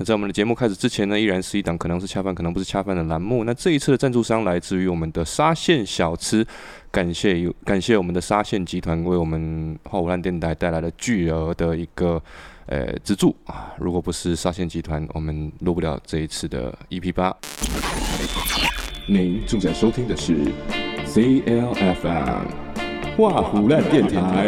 那在我们的节目开始之前呢，依然是一档可能是恰饭，可能不是恰饭的栏目。那这一次的赞助商来自于我们的沙县小吃，感谢有感谢我们的沙县集团为我们花无烂电台带来了巨额的一个呃资助啊！如果不是沙县集团，我们录不了这一次的 EP 八。您正在收听的是 CLFM 画虎烂电台。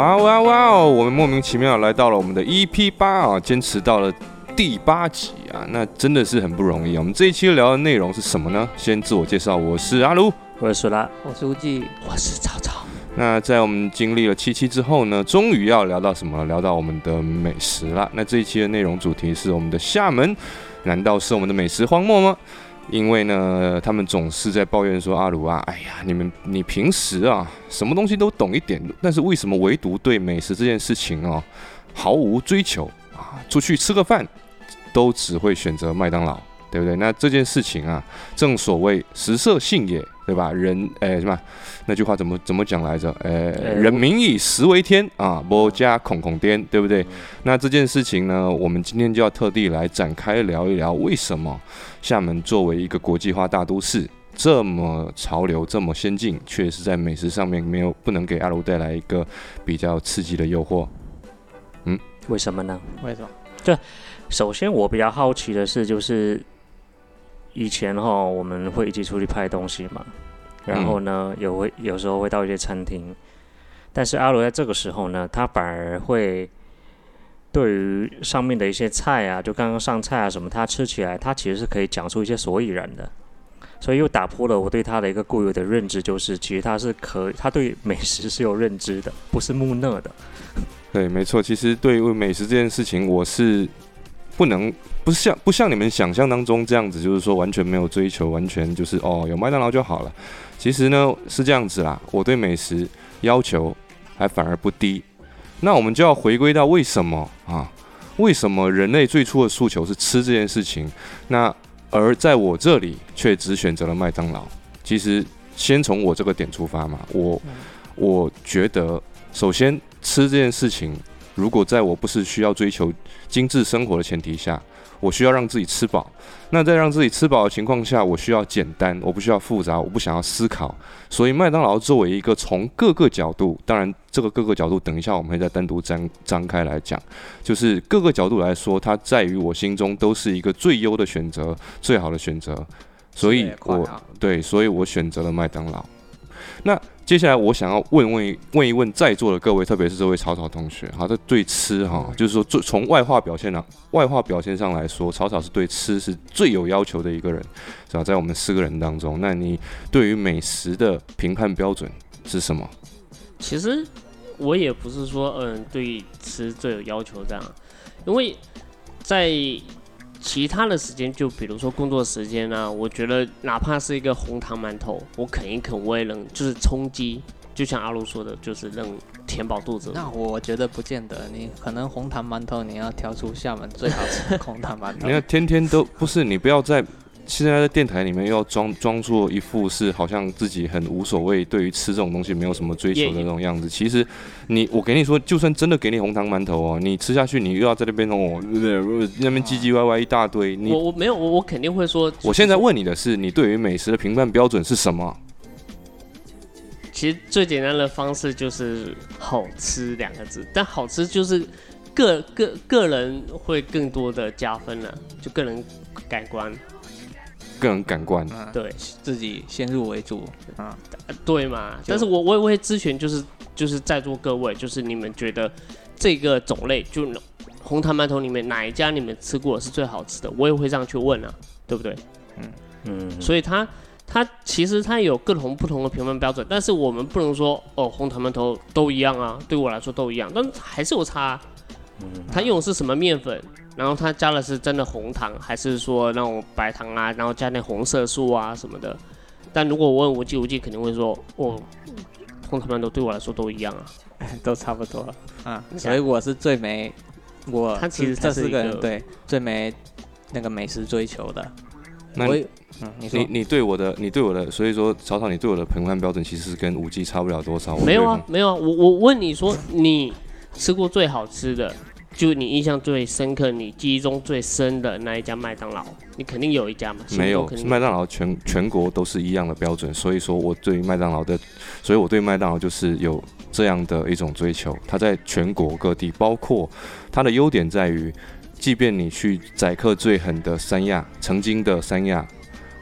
哇哇哇哦！我们莫名其妙来到了我们的 EP 八啊，坚持到了第八集啊，那真的是很不容易啊。我们这一期聊的内容是什么呢？先自我介绍，我是阿卢，我是苏拉，我是吴记，我是曹操。那在我们经历了七期之后呢，终于要聊到什么？聊到我们的美食了。那这一期的内容主题是我们的厦门，难道是我们的美食荒漠吗？因为呢，他们总是在抱怨说阿鲁啊，哎呀，你们你平时啊，什么东西都懂一点，但是为什么唯独对美食这件事情哦，毫无追求啊？出去吃个饭，都只会选择麦当劳，对不对？那这件事情啊，正所谓食色性也。对吧？人，哎，什么？那句话怎么怎么讲来着？哎，人民以食为天啊，不加恐恐颠，对不对？那这件事情呢，我们今天就要特地来展开聊一聊，为什么厦门作为一个国际化大都市，这么潮流，这么先进，却是在美食上面没有不能给阿卢带来一个比较刺激的诱惑？嗯，为什么呢？为什么？就首先我比较好奇的是，就是以前哈，我们会一起出去拍东西嘛。然后呢，有会有时候会到一些餐厅，但是阿罗在这个时候呢，他反而会对于上面的一些菜啊，就刚刚上菜啊什么，他吃起来他其实是可以讲出一些所以然的，所以又打破了我对他的一个固有的认知，就是其实他是可他对美食是有认知的，不是木讷的。对，没错，其实对于美食这件事情，我是不能。不像不像你们想象当中这样子，就是说完全没有追求，完全就是哦有麦当劳就好了。其实呢是这样子啦，我对美食要求还反而不低。那我们就要回归到为什么啊？为什么人类最初的诉求是吃这件事情？那而在我这里却只选择了麦当劳。其实先从我这个点出发嘛，我我觉得首先吃这件事情，如果在我不是需要追求精致生活的前提下。我需要让自己吃饱，那在让自己吃饱的情况下，我需要简单，我不需要复杂，我不想要思考。所以麦当劳作为一个从各个角度，当然这个各个角度，等一下我们会再单独张张开来讲，就是各个角度来说，它在于我心中都是一个最优的选择，最好的选择。所以我对，所以我选择了麦当劳。那。接下来我想要问问问一问在座的各位，特别是这位草草同学，好，他对吃哈，就是说最从外化表现呢，外化表现上来说，草草是对吃是最有要求的一个人，是吧？在我们四个人当中，那你对于美食的评判标准是什么？其实我也不是说嗯对吃最有要求这样，因为在。其他的时间，就比如说工作时间啊，我觉得哪怕是一个红糖馒头，我啃一啃我也能，就是充饥。就像阿鲁说的，就是能填饱肚子。那我觉得不见得，你可能红糖馒头你要挑出厦门最好吃的红糖馒头。你要天天都不是，你不要再。现在在电台里面又要装装作一副是好像自己很无所谓，对于吃这种东西没有什么追求的那种样子。其实，你我给你说，就算真的给你红糖馒头哦，你吃下去，你又要在那边哦，那边唧唧歪歪一大堆。你我我没有我我肯定会说。我现在问你的是，你对于美食的评判标准是什么？其实最简单的方式就是好吃两个字，但好吃就是个个个人会更多的加分了，就个人感官。个人感官，对自己先入为主啊，对嘛？但是我我也会咨询，就是就是在座各位，就是你们觉得这个种类，就红糖馒头里面哪一家你们吃过是最好吃的？我也会这样去问啊，对不对？嗯嗯，所以它它其实它有各种不同的评分标准，但是我们不能说哦红糖馒头都一样啊，对我来说都一样，但还是有差。嗯，它用的是什么面粉？然后他加的是真的红糖，还是说那种白糖啊？然后加点红色素啊什么的。但如果我问无忌，无忌肯定会说，哦，红糖馒头对我来说都一样啊。都差不多啊，所以我是最没我他其实这是一个对最没那个美食追求的。那我嗯，你你你对我的你对我的，所以说草草你对我的评判标准其实是跟无忌差不了多少。没有，啊没有啊，我我问你说你吃过最好吃的，就你印象最深刻、你记忆中最深的那一家麦当劳，你肯定有一家嘛？没有麦当劳全全国都是一样的标准，所以说我对麦当劳的，所以我对麦当劳就是有这样的一种追求。它在全国各地，包括它的优点在于，即便你去宰客最狠的三亚，曾经的三亚，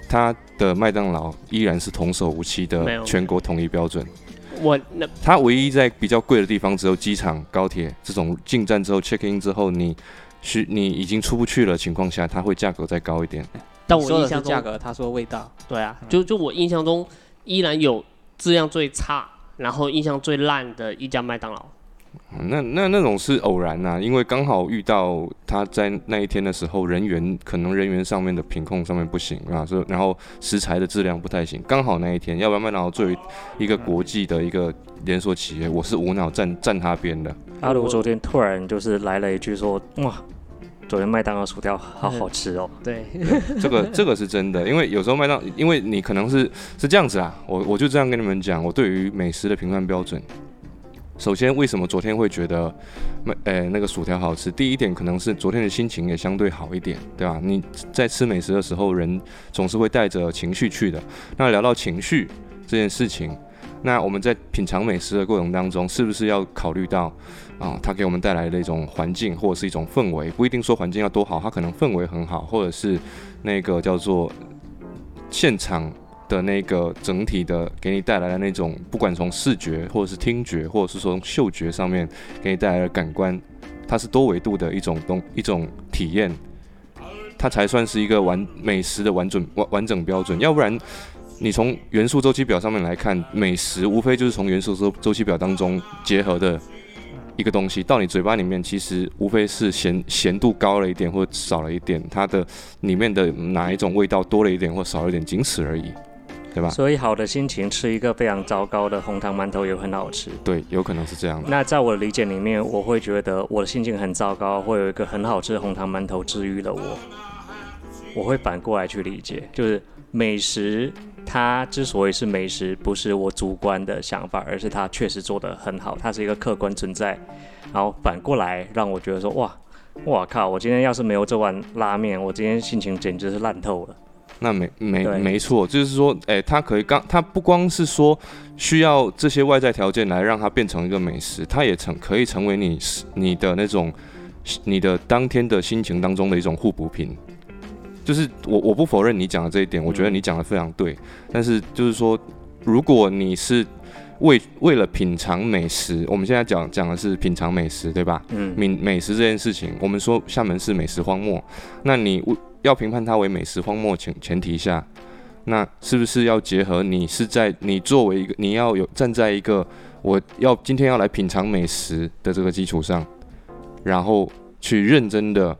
它的麦当劳依然是童叟无欺的全国统一标准。我那它唯一在比较贵的地方，只有机场、高铁这种进站之后 check in 之后，你需你已经出不去了情况下，它会价格再高一点。但我印象中价格，他说味道，对啊，就就我印象中依然有质量最差，然后印象最烂的一家麦当劳。嗯那那那种是偶然呐、因为刚好遇到他在那一天的时候，人员可能人员上面的品控上面不行啊，所以然后食材的质量不太行，刚好那一天，要不然麦当劳作为一个国际的一个连锁企业，我是无脑站站他边的。阿鲁昨天突然就是来了一句说：“哇，昨天麦当劳薯条好好吃哦。对，这个这个是真的，因为有时候麦当，因为你可能是是这样子啊，我我就这样跟你们讲，我对于美食的评判标准。首先，为什么昨天会觉得麦呃那个薯条好吃？第一点可能是昨天的心情也相对好一点，对吧？你在吃美食的时候，人总是会带着情绪去的。那聊到情绪这件事情，那我们在品尝美食的过程当中，是不是要考虑到啊，它给我们带来的一种环境或者是一种氛围？不一定说环境要多好，它可能氛围很好，或者是那个叫做现场的那个整体的给你带来的那种，不管从视觉或者是听觉，或者是说从嗅觉上面给你带来的感官，它是多维度的一种东一种体验，它才算是一个完美食的完整完完整标准。要不然，你从元素周期表上面来看，美食无非就是从元素周周期表当中结合的。一个东西到你嘴巴里面，其实无非是咸咸度高了一点或少了一点，它的里面的哪一种味道多了一点或少了一点，仅此而已，对吧？所以好的心情吃一个非常糟糕的红糖馒头也很好吃。对，有可能是这样的。那在我的理解里面，我会觉得我的心情很糟糕，会有一个很好吃的红糖馒头治愈了我。我会反过来去理解，就是美食它之所以是美食，不是我主观的想法，而是它确实做得很好，它是一个客观存在。然后反过来让我觉得说，哇，我靠！我今天要是没有这碗拉面，我今天心情简直是烂透了。那没没没错，就是说，哎、它可以刚，它不光是说需要这些外在条件来让它变成一个美食，它也成可以成为你你的那种你的当天的心情当中的一种互补品。就是我我不否认你讲的这一点，我觉得你讲的非常对。但是就是说，如果你是为为了品尝美食，我们现在讲讲的是品尝美食，对吧？嗯，美美食这件事情，我们说厦门是美食荒漠，那你为要评判它为美食荒漠前前提下，那是不是要结合你是在你作为一个你要有站在一个我要今天要来品尝美食的这个基础上，然后去认真的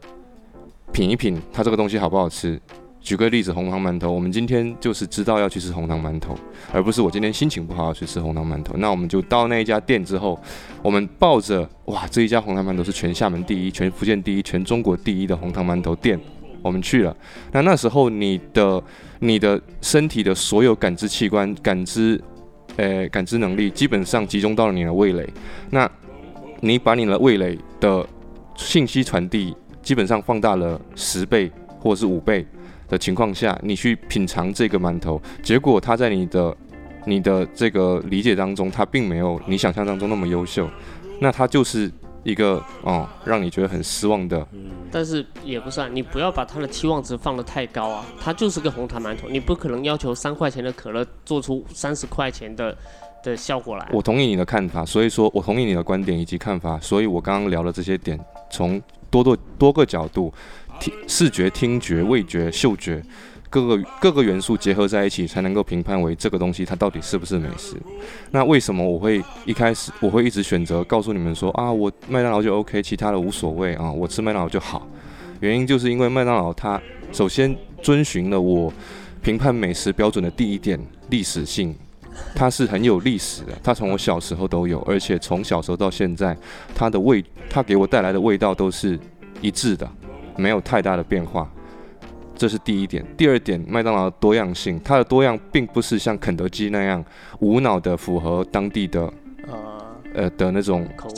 品一品它这个东西好不好吃。举个例子，红糖馒头，我们今天就是知道要去吃红糖馒头，而不是我今天心情不好要去吃红糖馒头。那我们就到那一家店之后，我们抱着哇，这一家红糖馒头是全厦门第一、全福建第一、全中国第一的红糖馒头店，我们去了。那那时候你的你的身体的所有感知器官、感知呃感知能力，基本上集中到了你的味蕾。那你把你的味蕾的信息传递，基本上放大了十倍或者是五倍的情况下，你去品尝这个馒头，结果它在你的你的这个理解当中，它并没有你想象当中那么优秀，那它就是一个哦，让你觉得很失望的。但是也不是啊，你不要把他的期望值放得太高啊，他就是个红糖馒头，你不可能要求三块钱的可乐做出三十块钱的的效果来。我同意你的看法，所以说我同意你的观点以及看法，所以我刚刚聊的这些点，从多多多个角度，听视觉、听觉、味觉、嗅觉。各个各个元素结合在一起，才能够评判为这个东西它到底是不是美食。那为什么我会一开始我会一直选择告诉你们说啊，我麦当劳就 OK，其他的无所谓啊，我吃麦当劳就好。原因就是因为麦当劳它首先遵循了我评判美食标准的第一点历史性，它是很有历史的，它从我小时候都有，而且从小时候到现在，它的味，它给我带来的味道都是一致的，没有太大的变化。这是第一点。第二点，麦当劳的多样性，它的多样并不是像肯德基那样无脑的符合当地的呃，呃的那种口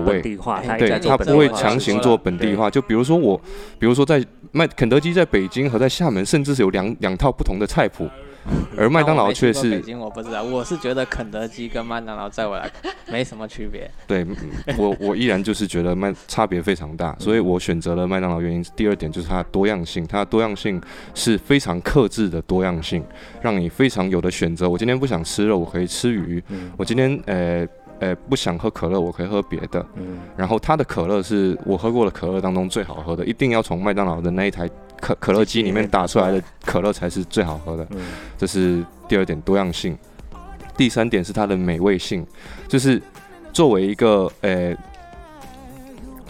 味。对，它不会强行做本地化。就比如说我，比如说在麦肯德基在北京和在厦门，甚至是有两两套不同的菜谱，而麦当劳却是北京我不知道，我是觉得肯德基跟麦当劳在我来没什么区别。对嗯我我依然就是觉得麦差别非常大，所以我选择了麦当劳。原因第二点就是它的多样性，它的多样性是非常克制的多样性，让你非常有的选择。我今天不想吃肉，我可以吃鱼；嗯我今天呃呃不想喝可乐，我可以喝别的。嗯然后它的可乐是我喝过的可乐当中最好喝的，一定要从麦当劳的那一台可可乐机里面打出来的可乐才是最好喝的。嗯这是第二点多样性。第三点是它的美味性，就是作为一个呃，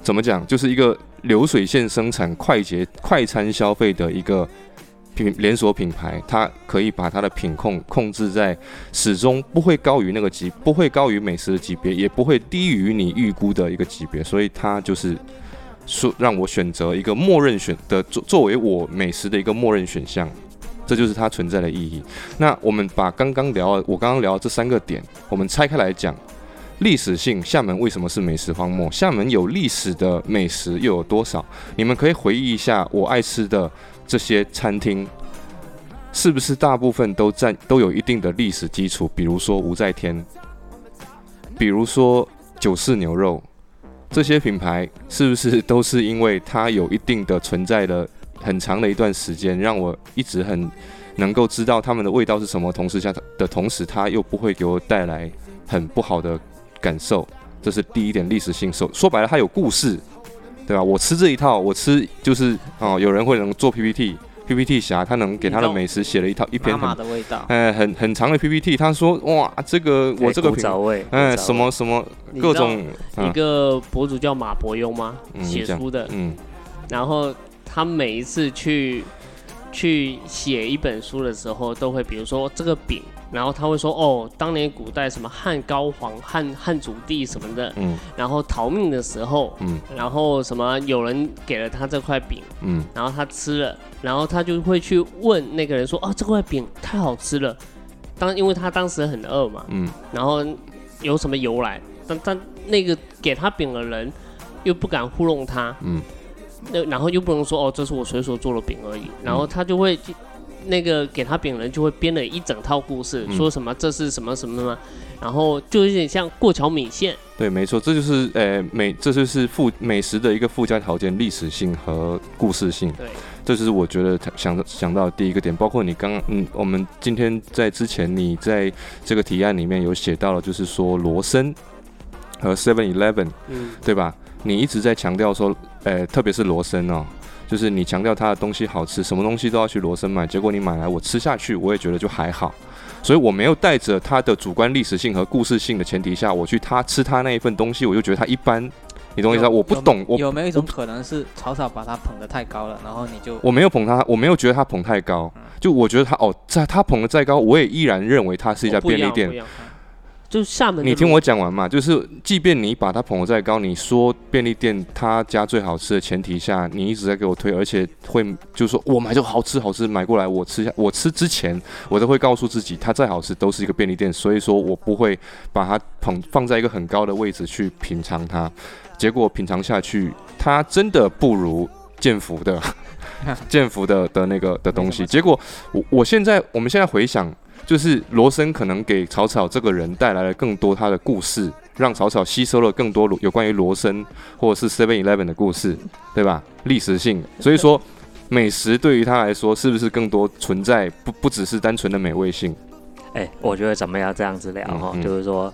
怎么讲，就是一个流水线生产、快捷快餐消费的一个品连锁品牌，它可以把它的品控控制在始终不会高于那个级，不会高于美食的级别，也不会低于你预估的一个级别，所以它就是说让我选择一个默认选的作作为我美食的一个默认选项。这就是它存在的意义。那我们把刚刚聊我刚刚聊的这三个点，我们拆开来讲。历史性，厦门为什么是美食荒漠？厦门有历史的美食又有多少？你们可以回忆一下我爱吃的这些餐厅，是不是大部分都占都有一定的历史基础？比如说吴在天，比如说九四牛肉，这些品牌是不是都是因为它有一定的存在的很长的一段时间，让我一直很能够知道它们的味道是什么，同时下的同时，它又不会给我带来很不好的感受，这是第一点历史性。说说白了，它有故事，对吧？我吃这一套，我吃就是哦，有人会能做 PPT PPT，PPT 侠他能给他的美食写了一套一篇妈妈很的味道，呃很很长的 PPT，他说哇，这个我这个品哎什么什么各种一个博主叫马伯庸吗？写书的，嗯。然后他每一次去去写一本书的时候，都会比如说这个饼，然后他会说哦，当年古代什么汉高皇、汉汉祖帝什么的，嗯。然后逃命的时候，嗯。然后什么有人给了他这块饼，嗯。然后他吃了，然后他就会去问那个人说哦，这块饼太好吃了，当因为他当时很饿嘛，嗯。然后有什么由来？但但那个给他饼的人又不敢糊弄他，嗯。那然后又不能说哦，这是我随手做的饼而已，然后他就会那个给他饼人就会编了一整套故事，嗯说什么这是什么什么什么，然后就有点像过桥米线，对，没错，这就是呃美，这就是附美食的一个附加条件，历史性和故事性。对，这就是我觉得他想想到的第一个点。包括你刚刚，嗯，我们今天在之前，你在这个提案里面有写到了，就是说罗森和 Seven Eleven，嗯，对吧？你一直在强调说，呃，特别是罗森哦，就是你强调它的东西好吃，什么东西都要去罗森买，结果你买来我吃下去，我也觉得就还好。所以我没有带着它的主观历史性和故事性的前提下，我去他吃他那一份东西，我就觉得他一般。你懂我意思吗？我不懂，我有没有一种可能是草草把他捧得太高了，然后你就我没有捧他，我没有觉得他捧太高，就我觉得他哦，在他捧得再高，我也依然认为他是一家便利店样就厦门你听我讲完嘛，就是即便你把它捧得再高，你说便利店他家最好吃的前提下，你一直在给我推，而且会就是说我买就好吃好吃买过来，我吃下我吃之前，我都会告诉自己，它再好吃都是一个便利店，所以说我不会把它捧放在一个很高的位置去品尝它。结果品尝下去，它真的不如建福的 建福的的那个的东西。结果我我现在我们现在回想，就是罗森可能给草草这个人带来了更多他的故事，让草草吸收了更多有关于罗森或者是 Seven Eleven 的故事，对吧？历史性，所以说美食对于他来说是不是更多存在不不只是单纯的美味性？哎、我觉得咱们要这样子聊哈，嗯嗯就是说，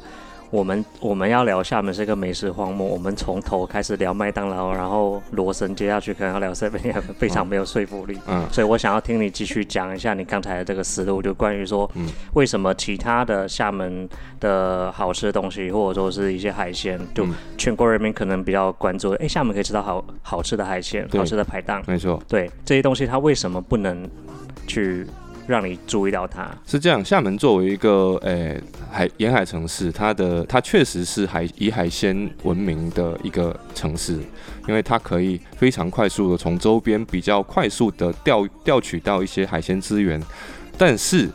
我们我们要聊厦门是个美食荒漠，我们从头开始聊麦当劳，然后罗森，接下去可能要聊 seven，非常没有说服力。嗯。所以我想要听你继续讲一下你刚才的这个思路，就关于说嗯，为什么其他的厦门的好吃的东西，或者说是一些海鲜，就嗯。全国人民可能比较关注，哎、厦门可以吃到好好吃的海鲜，好吃的排档，没错，对这些东西，它为什么不能去让你注意到它？是这样，厦门作为一个诶、海沿海城市，它的它确实是海以海鲜闻名的一个城市，因为它可以非常快速的从周边比较快速的调调取到一些海鲜资源，但是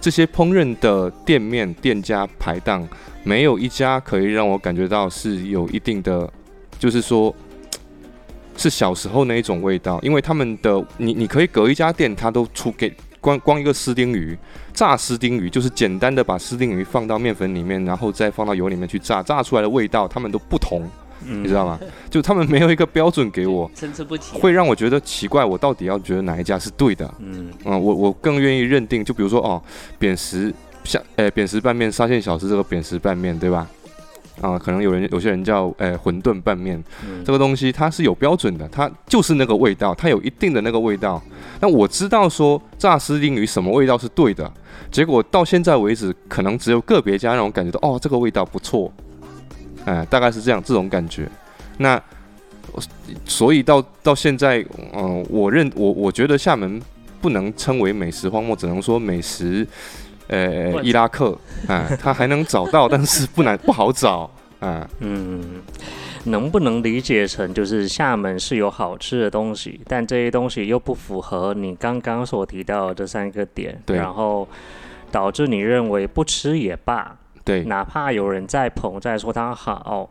这些烹饪的店面店家排档，没有一家可以让我感觉到是有一定的，就是说。是小时候那一种味道，因为他们的你你可以隔一家店，他都出给光光一个丝丁鱼，炸丝丁鱼就是简单的把丝丁鱼放到面粉里面，然后再放到油里面去炸，炸出来的味道他们都不同，嗯你知道吗？就他们没有一个标准给我，参差不齐啊、会让我觉得奇怪，我到底要觉得哪一家是对的？嗯嗯，我我更愿意认定，就比如说哦，扁食像呃扁食拌面、沙县小吃这个扁食拌面，对吧？啊，可能有人有些人叫呃馄饨拌面，嗯这个东西它是有标准的，它就是那个味道，它有一定的那个味道。那我知道说炸丝丁鱼什么味道是对的，结果到现在为止，可能只有个别家让我感觉到哦，这个味道不错，哎、大概是这样这种感觉。那所以到到现在，嗯、我认我我觉得厦门不能称为美食荒漠，只能说美食，呃，伊拉克，啊、他还能找到，但是不难不好找，啊、嗯，能不能理解成就是厦门是有好吃的东西，但这些东西又不符合你刚刚所提到的这三个点，对然后导致你认为不吃也罢，对，哪怕有人在捧在说它好，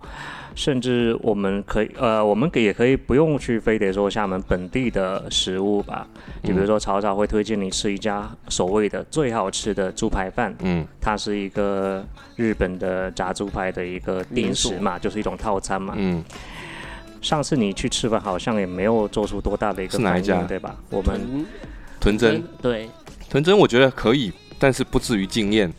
甚至我们可以呃，我们可也可以不用去非得说厦门本地的食物吧，就比如说曹操会推荐你吃一家所谓的最好吃的猪排饭，嗯。它是一个日本的炸猪排的一个定食嘛，就是一种套餐嘛。嗯，上次你去吃饭好像也没有做出多大的一个反应，对吧？我们豚。屯真对，豚真我觉得可以，但是不至于惊艳，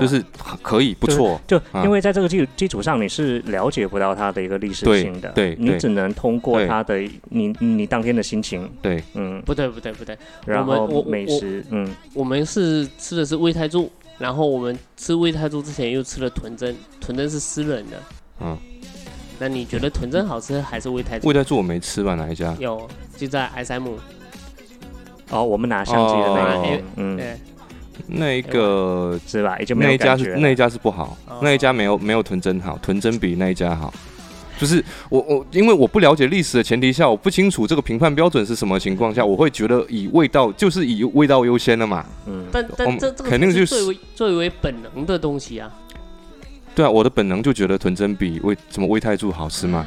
就是可以不错，就啊因为在这个基基础上，你是了解不到它的一个历史性的，对对你只能通过它的你你当天的心情，对，嗯，不对不对不对，然后美食，嗯，我们是吃的是味太柱，然后我们吃味太柱之前又吃了豚真，豚真是私人的。嗯，那你觉得豚真好吃还是味泰柱？味泰柱我没吃吧？哪一家？有，就在 SM。哦，我们拿相机的那哦个，嗯，对，那一个是吧？那一家感觉了是那一家是不好哦，那一家没有没有屯真好，屯真比那一家好。就是我我因为我不了解历史的前提下，我不清楚这个评判标准是什么情况下，我会觉得以味道就是以味道优先的嘛。嗯，但我们但这这个肯定就是最为最为本能的东西啊。对啊，我的本能就觉得屯真比味什么味泰柱好吃嘛。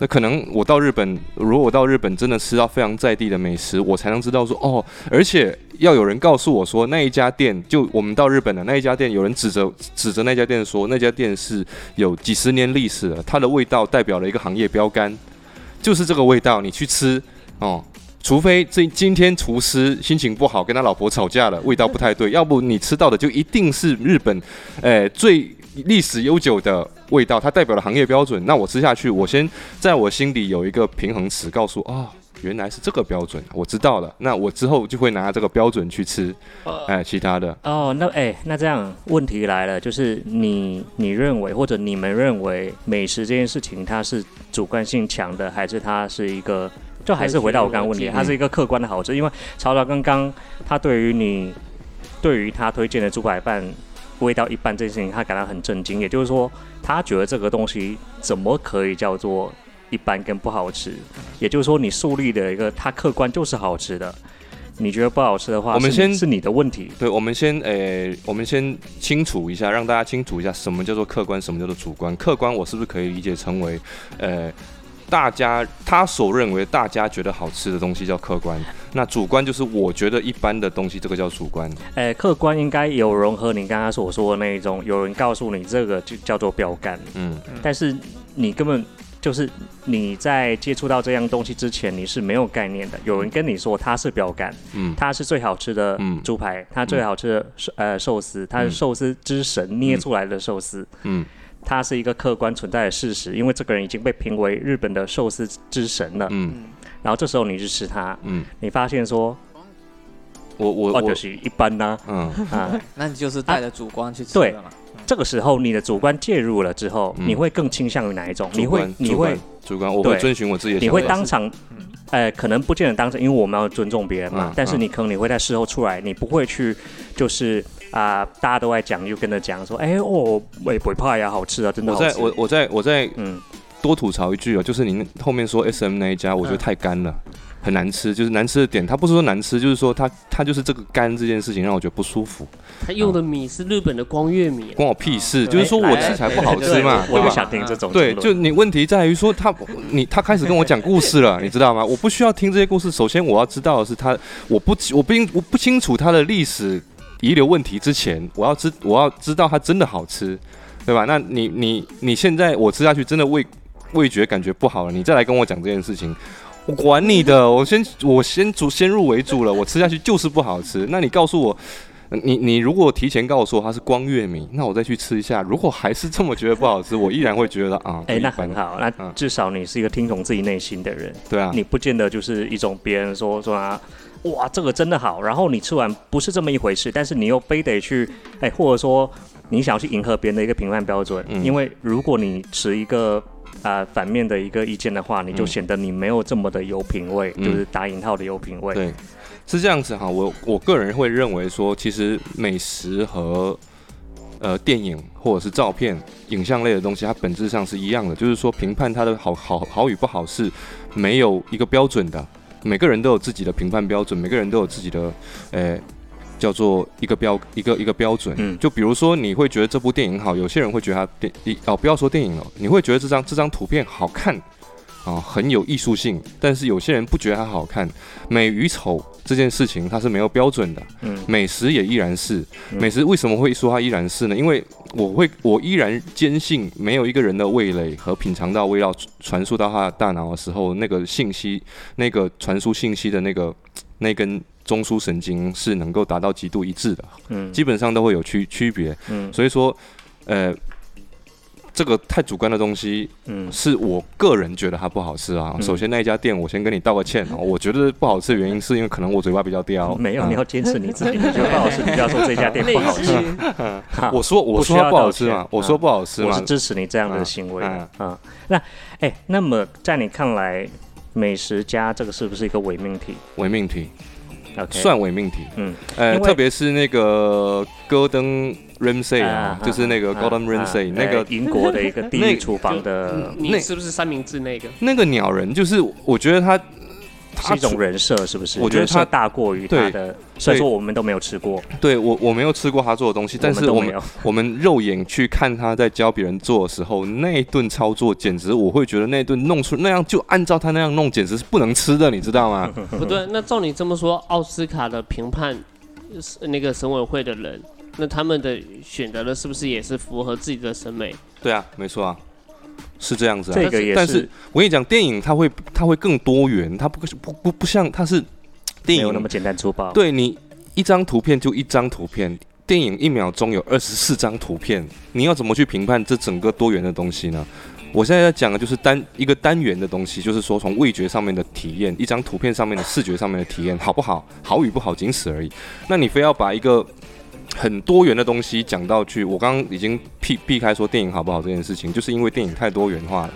那可能我到日本，如果我到日本真的吃到非常在地的美食，我才能知道说哦，而且要有人告诉我说那一家店，就我们到日本的那一家店，有人指着指着那家店说那家店是有几十年历史了，它的味道代表了一个行业标杆，就是这个味道，你去吃哦。除非这今天厨师心情不好，跟他老婆吵架了，味道不太对，要不你吃到的就一定是日本，呃，最历史悠久的味道，它代表了行业标准。那我吃下去，我先在我心里有一个平衡词，告诉哦，原来是这个标准，我知道了。那我之后就会拿这个标准去吃，哎、其他的，哦，那哎，那这样问题来了，就是你你认为或者你们认为美食这件事情它是主观性强的，还是它是一个？就还是回到我刚刚问题，它是一个客观的好吃，因为曹操刚刚他对于你对于他推荐的猪排饭味道一般这件事情，他感到很震惊，也就是说，他觉得这个东西怎么可以叫做一般跟不好吃？也就是说，你树立的一个它客观就是好吃的，你觉得不好吃的话，我们先是你是你的问题。对，我们先呃，我们先清楚一下，让大家清楚一下什么叫做客观，什么叫做主观。客观我是不是可以理解成为呃？大家他所认为大家觉得好吃的东西叫客观，那主观就是我觉得一般的东西，这个叫主观。呃，客观应该有融合你刚刚所说的那一种，有人告诉你这个就叫做标杆，嗯，但是你根本就是你在接触到这样东西之前，你是没有概念的。有人跟你说它是标杆，嗯。它是最好吃的嗯。猪排，它最好吃的寿呃寿司，它是嗯。寿司之神捏出来的寿司。嗯它是一个客观存在的事实，因为这个人已经被评为日本的寿司之神了。嗯。然后这时候你去吃它，嗯，你发现说，我我我。哦就是一般呐、嗯。啊，那你就是带着主观去吃嘛。这个时候你的主观介入了之后，嗯。你会更倾向于哪一种？你会你会主观主观，我会遵循我自己的你。会当场呃，可能不见得当成，因为我们要尊重别人嘛。嗯。但是嗯。你可能你会在事后出来，你不会去就是啊、大家都在讲，又跟着讲说，哎、哦，尾尾派呀，好吃啊，真的好吃。我在我我在我在嗯，多吐槽一句哦，就是您后面说 S M 那一家，我觉得太干了。很难吃，就是难吃的点，它不是说难吃，就是说它它就是这个干这件事情让我觉得不舒服，他用的米是日本的光月米啊，关我屁事。对就是说我吃起来不好吃嘛，我也对吧？想听这种对，就你问题在于说他，你他开始跟我讲故事了，你知道吗？我不需要听这些故事。首先我要知道的是他，我不我不我不清楚他的历史遗留问题之前，我要知我要知道它真的好吃，对吧？那你你你现在我吃下去真的味味觉感觉不好了，你再来跟我讲这件事情。我管你的，我先我先主先入为主了，我吃下去就是不好吃。那你告诉我，你你如果提前告诉我它是光月米，那我再去吃一下。如果还是这么觉得不好吃，我依然会觉得啊，哎、那很好，那嗯至少你是一个听从自己内心的人，对啊，你不见得就是一种别人说说啊，哇，这个真的好，然后你吃完不是这么一回事，但是你又非得去，哎、或者说你想要去迎合别人的一个评判标准，嗯因为如果你持一个啊、反面的一个意见的话，你就嗯显得你没有这么的有品味，嗯就是打引号的有品味。对，是这样子哈。我我个人会认为说，其实美食和呃电影或者是照片、影像类的东西，它本质上是一样的，就是说评判它的好好好与不好是没有一个标准的，每个人都有自己的评判标准，每个人都有自己的呃。叫做一个标一个一个标准，嗯就比如说你会觉得这部电影好，有些人会觉得它电一哦不要说电影了，你会觉得这张这张图片好看，啊、很有艺术性，但是有些人不觉得它好看，美与丑这件事情它是没有标准的，嗯美食也依然是。嗯美食为什么会说它依然是呢？因为我会，我依然坚信，没有一个人的味蕾和品尝到味道传输到他的大脑的时候，那个信息，那个传输信息的那个那根中枢神经是能够达到极度一致的，嗯基本上都会有区区别。嗯所以说，呃。这个太主观的东西，嗯是我个人觉得它不好吃啊。嗯首先那一家店，我先跟你道个歉哦。我觉得不好吃的原因是因为可能我嘴巴比较刁。没有，嗯你要坚持你自己，你觉得不好吃，你就要说这家店不好吃。我说我说不好吃嘛，我说不好吃嘛我是。支持你这样的行为啊。那哎，那么在你看来，美食家这个是不是一个伪命题伪命题，？OK，算伪命题。嗯，呃，特别是那个戈登 Ramsay 啊啊，就是那个啊 Gordon 啊 Ramsay 那呃个英国的一个地 那狱厨房的，你是不是三明治那个？那个鸟人，就是我觉得他是他一种人设，是不是？我觉得他大过于他的，所以说我们都没有吃过，对我我没有吃过他做的东西，但是我们。我们肉眼去看他在教别人做的时候，那一顿操作简直我会觉得那一顿弄出那样就按照他那样弄，简直是不能吃的，你知道吗？不对，那照你这么说，奥斯卡的评判是那个审委会的人，那他们的选择的是不是也是符合自己的审美？对啊，没错啊，是这样子啊。这个也但是我跟你讲，电影它会它会更多元，它不不不不像它是没电影有那么简单粗暴。对你一张图片就一张图片，电影一秒钟有二十四张图片，你要怎么去评判这整个多元的东西呢？我现在在讲的就是单一个单元的东西，就是说从味觉上面的体验，一张图片上面的视觉上面的体验好不好，好与不好，仅此而已。那你非要把一个很多元的东西讲到去，我刚刚已经避避开说电影好不好这件事情，就是因为电影太多元化了。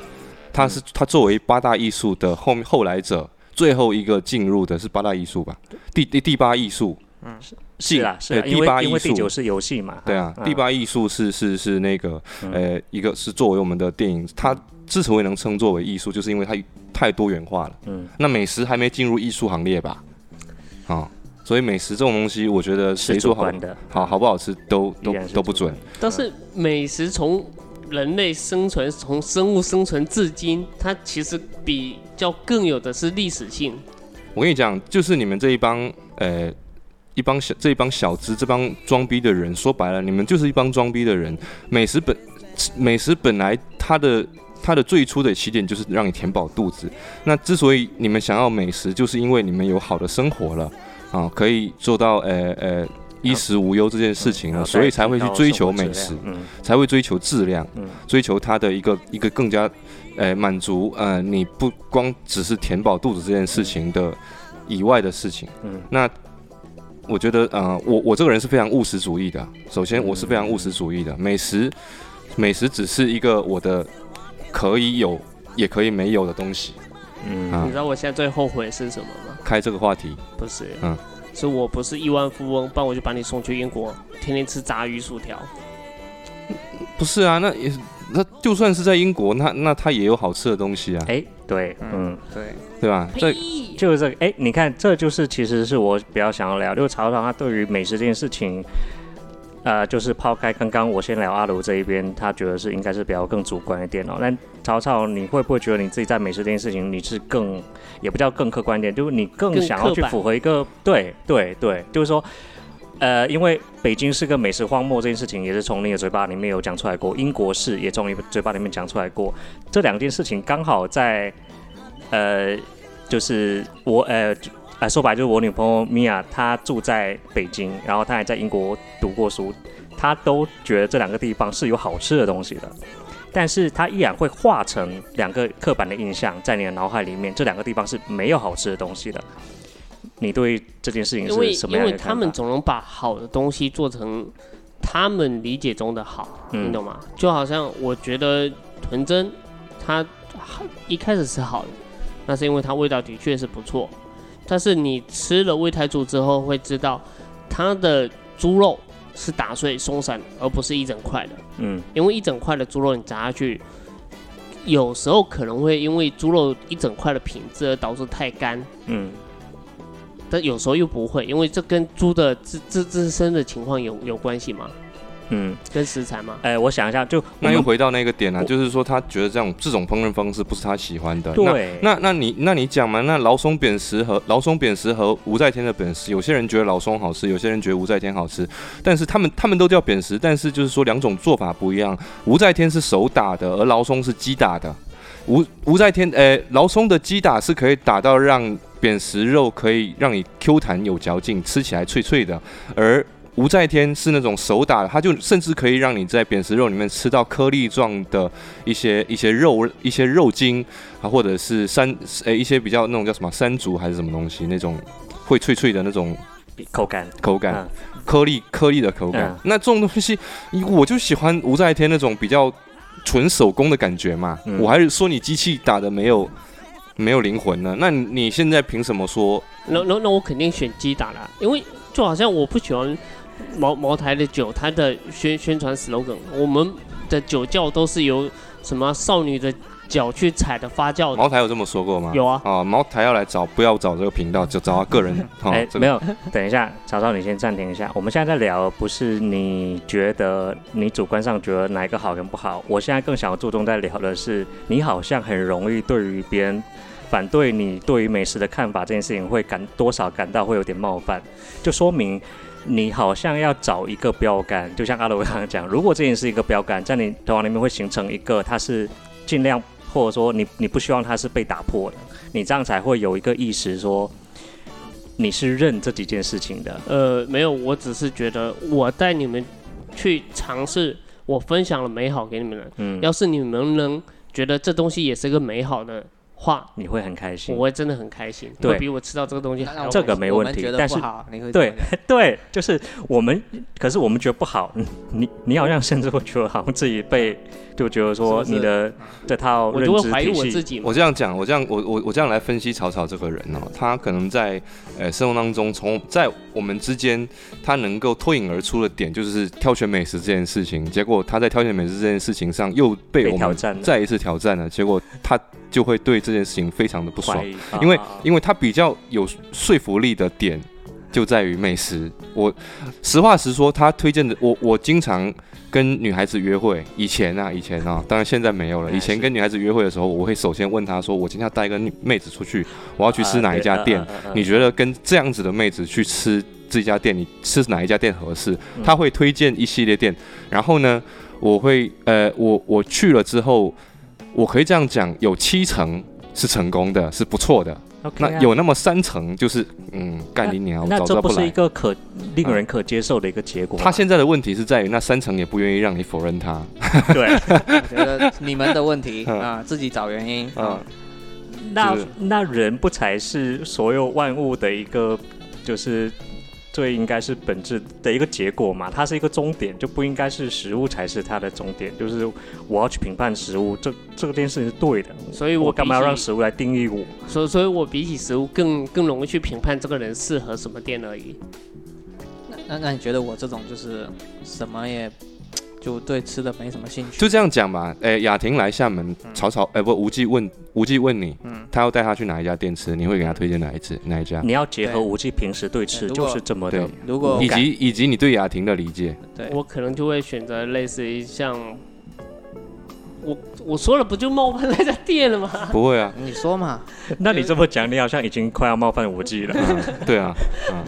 它是它作为八大艺术的后后来者，最后一个进入的是八大艺术吧？第第第八艺术，嗯是啊，是啊，对因为第八艺术因为第九是游戏嘛。对啊，嗯第八艺术是是是那个嗯呃一个是作为我们的电影，它之所以能称作为艺术，就是因为它太多元化了。嗯，那美食还没进入艺术行列吧？啊，所以美食这种东西，我觉得谁是主说好。好好不好吃都都都不准。但是美食从人类生存，从生物生存至今，它其实比较更有的是历史性。我跟你讲，就是你们这一帮呃一帮小这一帮小资这帮装逼的人，说白了，你们就是一帮装逼的人。美食本美食本来它的它的最初的起点就是让你填饱肚子。那之所以你们想要美食，就是因为你们有好的生活了啊，可以做到呃呃衣食无忧这件事情了，所以才会去追求美食才会追求质量，嗯追求它的一个一个更加，呃，满足呃，你不光只是填饱肚子这件事情的以外的事情。嗯那我觉得，呃，我我这个人是非常务实主义的。首先，我是非常务实主义嗯的，美食美食只是一个我的可以有也可以没有的东西。嗯，啊你知道我现在最后悔是什么吗？开这个话题，不是，嗯是我不是亿万富翁，不然我就把你送去英国，天天吃炸鱼薯条。不是啊，那也那就算是在英国，那那他也有好吃的东西啊，哎、对，嗯嗯，对，对吧？这！就是这个，哎、你看，这就是其实是我比较想要聊，就是曹操他对于美食这件事情，呃，就是抛开刚刚我先聊阿卢这一边，他觉得是应该是比较更主观一点哦。但曹操，你会不会觉得你自己在美食这件事情，你是更也不叫更客观一点，就是你更更想要去符合一个对对对，就是说。呃，因为北京是个美食荒漠，这件事情也是从你的嘴巴里面有讲出来过，英国是也从你嘴巴里面讲出来过，这两件事情刚好在呃，就是我呃呃说白了就是我女朋友米娅，她住在北京，然后她还在英国读过书，她都觉得这两个地方是有好吃的东西的，但是它依然会化成两个刻板的印象在你的脑海里面，这两个地方是没有好吃的东西的。你对这件事情是什么因为？他们总能把好的东西做成他们理解中的好，嗯你懂吗？就好像我觉得豚真它一开始是好的，那是因为它味道的确是不错，但是你吃了味太猪之后会知道它的猪肉是打碎松散，而不是一整块的。嗯因为一整块的猪肉你砸下去，有时候可能会因为猪肉一整块的品质而导致太干，嗯但有时候又不会，因为这跟猪的自自自身的情况有有关系吗？嗯，跟食材吗？哎、我想一下，就那又回到那个点啊，就是说他觉得这种这种烹饪方式不是他喜欢的。对那那那你那你讲嘛？那劳松扁食和劳松扁食和吴在天的扁食，有些人觉得劳松好吃，有些人觉得吴在天好吃，但是他们他们都叫扁食，但是就是说两种做法不一样。吴在天是手打的，而劳松是机打的。吴吴在天，呃，劳松的机打是可以打到让扁食肉可以让你 Q 弹有嚼劲，吃起来脆脆的，而吴在天是那种手打的，它就甚至可以让你在扁食肉里面吃到颗粒状的一些一些肉一些肉筋啊，或者是山呃一些比较那种叫什么山竹还是什么东西那种会脆脆的那种口感，口感，嗯颗粒颗粒的口感。嗯那这种东西，我就喜欢吴在天那种比较纯手工的感觉嘛。嗯我还是说你机器打的没有没有灵魂呢？那你你现在凭什么说？那那那我肯定选鸡打啦，因为就好像我不喜欢茅茅台的酒，它的宣宣传 slogan，我们的酒窖都是由什么少女的脚去踩的发酵的。茅台有这么说过吗？有啊啊，茅台要来找，不要找这个频道，就找他个人。哈 哎、这个没有，等一下，曹操，你先暂停一下。我们现在在聊，不是你觉得你主观上觉得哪一个好跟不好。我现在更想要注重在聊的是，你好像很容易对于别人反对你对于美食的看法这件事情，会感多少感到会有点冒犯，就说明你好像要找一个标杆。就像阿罗刚刚讲，如果这件事一个标杆，在你头脑里面会形成一个，它是尽量或者说你你不希望它是被打破的，你这样才会有一个意识说。你是认这几件事情的，呃，没有，我只是觉得我带你们去尝试，我分享了美好给你们了。嗯，要是你们能觉得这东西也是个美好的话，你会很开心我。会真的很开心，对会比我吃到这个东西还要这个没问题但是不好，你会对 对，就是我们，可是我们觉得不好，嗯你你好像甚至会觉得好像自己被就觉得说你的这套认我就会怀疑知体系，我自己。我这样讲，我这样我我我这样来分析曹操这个人哦，他可能在呃生活当中，从在我们之间，他能够脱颖而出的点就是挑选美食这件事情。结果他在挑选美食这件事情上又被被我们挑战再一次挑战了，结果他就会对这件事情非常的不爽因为啊因为他比较有说服力的点就在于美食。我实话实说，他推荐的我我经常跟女孩子约会，以前啊以前啊，当然现在没有了。哎以前跟女孩子约会的时候，我会首先问她说，我今天要带一个妹子出去，我要去吃哪一家店？你觉得跟这样子的妹子去吃这家店，你吃哪一家店合适？嗯他会推荐一系列店，然后呢，我会呃，我我去了之后，我可以这样讲，有七成是成功的，是不错的。那啊有那么三成就是嗯，干你娘，我那这不是一。个可令人可接受的一个结果吗？他现在的问题是在于那三成也不愿意让你否认他。对，我觉得你们的问题 嗯啊，自己找原因嗯啊。那那人不才是所有万物的一个就是最应该是本质的一个结果嘛，它是一个终点，就不应该是食物才是它的终点。就是我要去评判食物，这这件事情是对的，所以我我干嘛要让食物来定义我？所以所以我比起食物更更容易去评判这个人适合什么店而已。那那你觉得我这种就是什么也就对吃的没什么兴趣？就这样讲吧。诶，雅婷来厦门，草草，诶，不，无忌问无忌问你，嗯他要带他去哪一家店吃，你会给他推荐哪一次哪一家？你要结合对无忌平时对吃就是这么的，如果以及以及你对雅婷的理解，对我可能就会选择类似于像我我说了不就冒犯那家店了吗？不会啊，你说嘛，那你这么讲，你好像已经快要冒犯无忌了。嗯，对啊，嗯，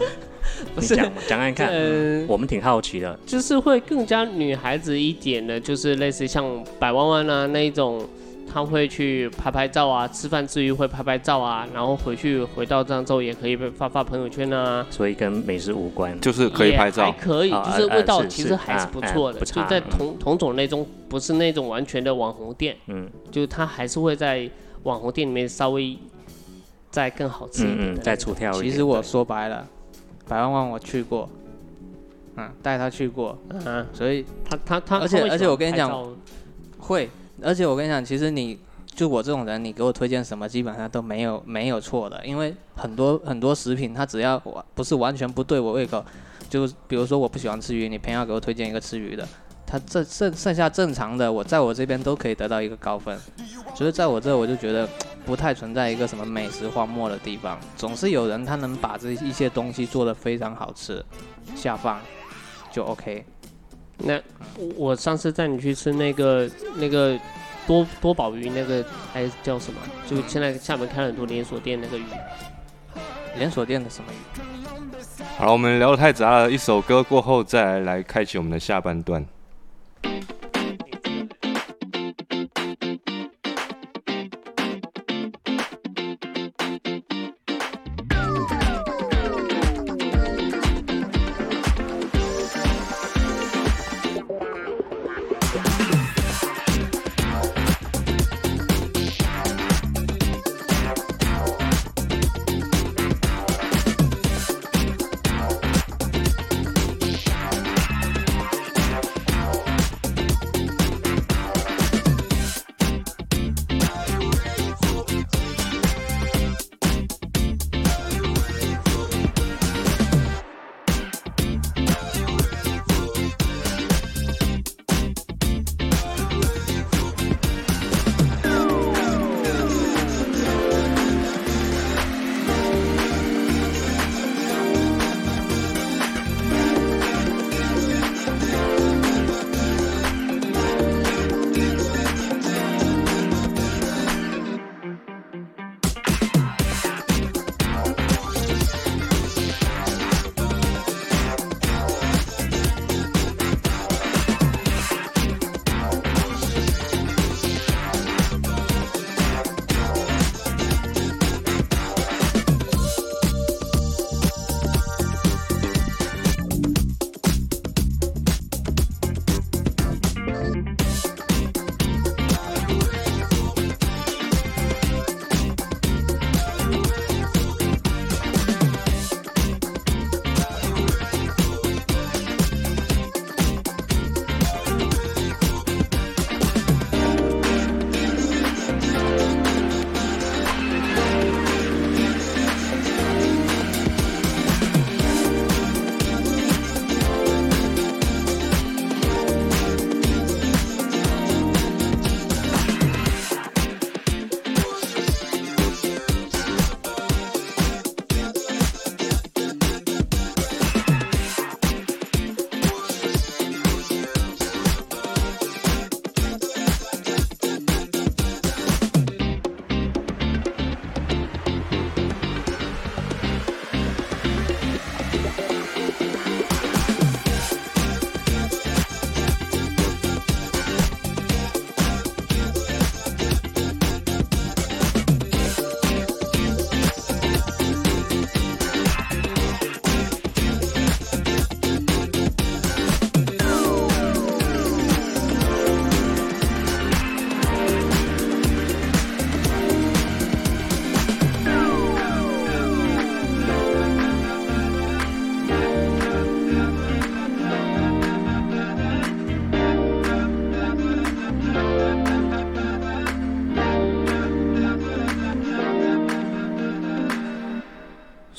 不是你讲嘛讲看看，呃，我们挺好奇的。就是会更加女孩子一点的，就是类似像百万万啊那一种，他会去拍拍照啊，吃饭之余会拍拍照啊，然后回去回到漳州也可以发发朋友圈啊，所以跟美食无关。就是可以拍照，可以，啊就是味道其实还是不错的，就在嗯同同种类中，不是那种完全的网红店，嗯就它还是会在网红店里面稍微再更好吃一点嗯嗯，的。再出挑一点。其实我说白了，百万万我去过，嗯，带他去过，嗯，所以他他他，而且而且我跟你讲会，而且我跟你讲，其实你就我这种人，你给我推荐什么，基本上都没有没有错的，因为很多很多食品，它只要我不是完全不对我胃口，就比如说我不喜欢吃鱼，你偏要给我推荐一个吃鱼的，它这剩剩下正常的，我在我这边都可以得到一个高分，所以在我这我就觉得 不太存在一个什么美食荒漠的地方，总是有人他能把这一些东西做得非常好吃，下饭就 OK。那我我上次带你去吃那个那个多多宝鱼那个还是叫什么？就现在厦门开了很多连锁店那个鱼，连锁店的什么鱼？好了，我们聊得太杂了，一首歌过后再来来开启我们的下半段。Thank you.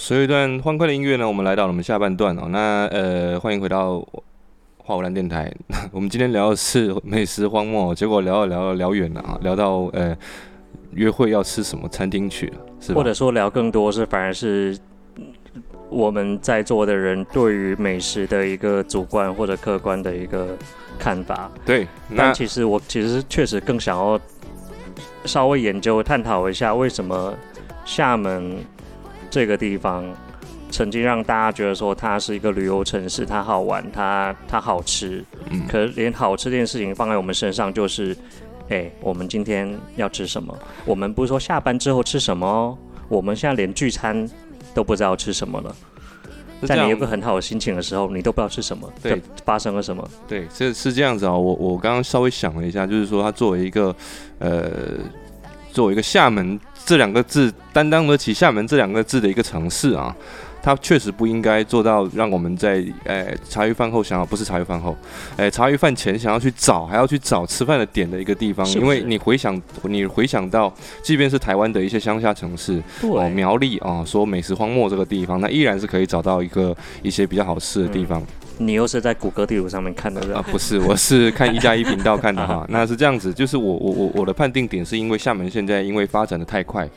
随一段欢快的音乐呢，我们来到了我们下半段哦。那呃，欢迎回到花无兰电台。我们今天聊的是美食荒漠，结果聊了聊聊远了啊，聊到呃约会要吃什么餐厅去了，是吧？或者说聊更多是反而是我们在座的人对于美食的一个主观或者客观的一个看法。对，那但其实我其实确实更想要稍微研究探讨一下，为什么厦门这个地方曾经让大家觉得说它是一个旅游城市，它好玩，它它好吃，嗯可是连好吃这件事情放在我们身上就是，哎、我们今天要吃什么？我们不是说下班之后吃什么哦，我们现在连聚餐都不知道吃什么了。在你有个很好的心情的时候，你都不知道吃什么，对发生了什么？对，是是这样子啊、我我刚刚稍微想了一下，就是说，它作为一个呃，作为一个厦门这两个字担当得起厦门这两个字的一个城市啊，它确实不应该做到让我们在呃茶余饭后想要不是茶余饭后，呃茶余饭前想要去找还要去找吃饭的点的一个地方，因为你回想你回想到，即便是台湾的一些乡下城市，哦，对，苗栗啊，说美食荒漠这个地方，那依然是可以找到一个一些比较好吃的地方。你又是在谷歌地图上面看的，啊，不是，我是看一加一频道看的哈。那是这样子，就是我我我我的判定点是因为厦门现在因为发展的太快，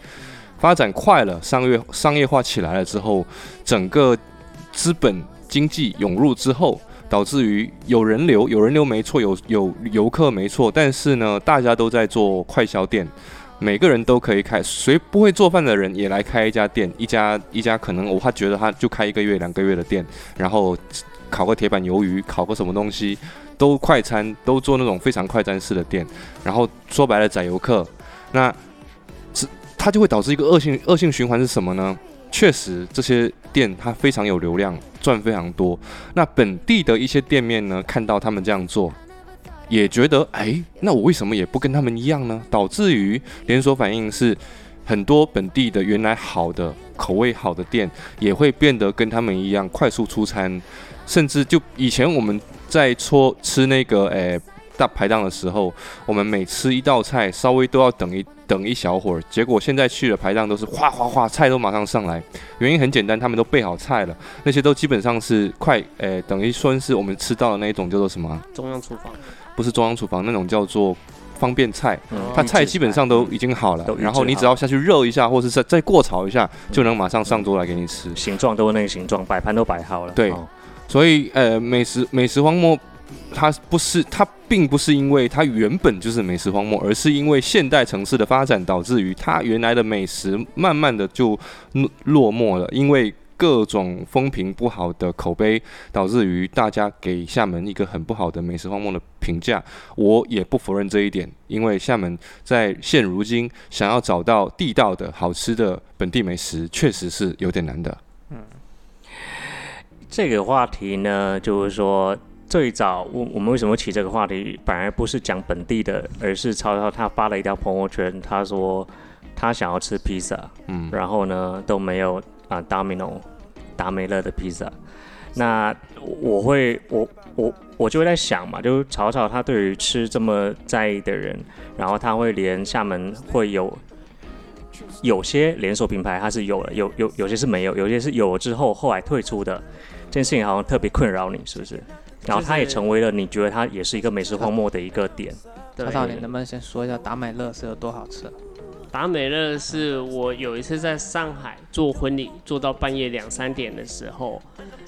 发展快了，商业商业化起来了之后，整个资本经济涌入之后，导致于有人流，有人流没错，有有游客没错，但是呢，大家都在做快销店。每个人都可以开，谁不会做饭的人也来开一家店，一家一家可能我他觉得他就开一个月两个月的店，然后烤个铁板鱿鱼，烤个什么东西，都快餐，都做那种非常快餐式的店，然后说白了宰游客，那这它就会导致一个恶性恶性循环是什么呢？确实这些店它非常有流量，赚非常多。那本地的一些店面呢，看到他们这样做，也觉得哎，那我为什么也不跟他们一样呢？导致于连锁反应是很多本地的原来好的口味好的店，也会变得跟他们一样快速出餐，甚至就以前我们在搓吃那个诶、大排档的时候，我们每吃一道菜稍微都要等一等一小会儿，结果现在去了排档都是哗哗哗菜都马上上来，原因很简单，他们都备好菜了，那些都基本上是快诶、等于说是我们吃到的那一种叫做什么啊？中央厨房，不是中央厨房那种叫做方便菜。嗯它菜基本上都已经好了然后你只要下去热一下，或者是再再过炒一下，就能马上上桌来给你吃。形状都是那个形状，摆盘都摆好了。对哦所以呃，美食美食荒漠，它不是它并不是因为它原本就是美食荒漠，而是因为现代城市的发展导致于它原来的美食慢慢的就落落寞了，因为。各种风评不好的口碑，导致于大家给厦门一个很不好的美食荒漠的评价。我也不否认这一点，因为厦门在现如今想要找到地道的好吃的本地美食，确实是有点难的。这个话题呢，就是说最早我我们为什么起这个话题，反而不是讲本地的，而是曹操他发了一条朋友圈，他说他想要吃披萨，嗯，然后呢都没有啊，Domino 达美乐的披萨。那我会我我我就会在想嘛，就是曹操他对于吃这么在意的人，然后他会连厦门会有有些连锁品牌他是有的，有有有些是没有，有些是有了之后后来退出的，这件事情好像特别困扰你，是不是？然后它也成为了你觉得它也是一个美食荒漠的一个点。对曹，操，你能不能先说一下达美乐是有多好吃？达美乐是我有一次在上海做婚礼，做到半夜两三点的时候，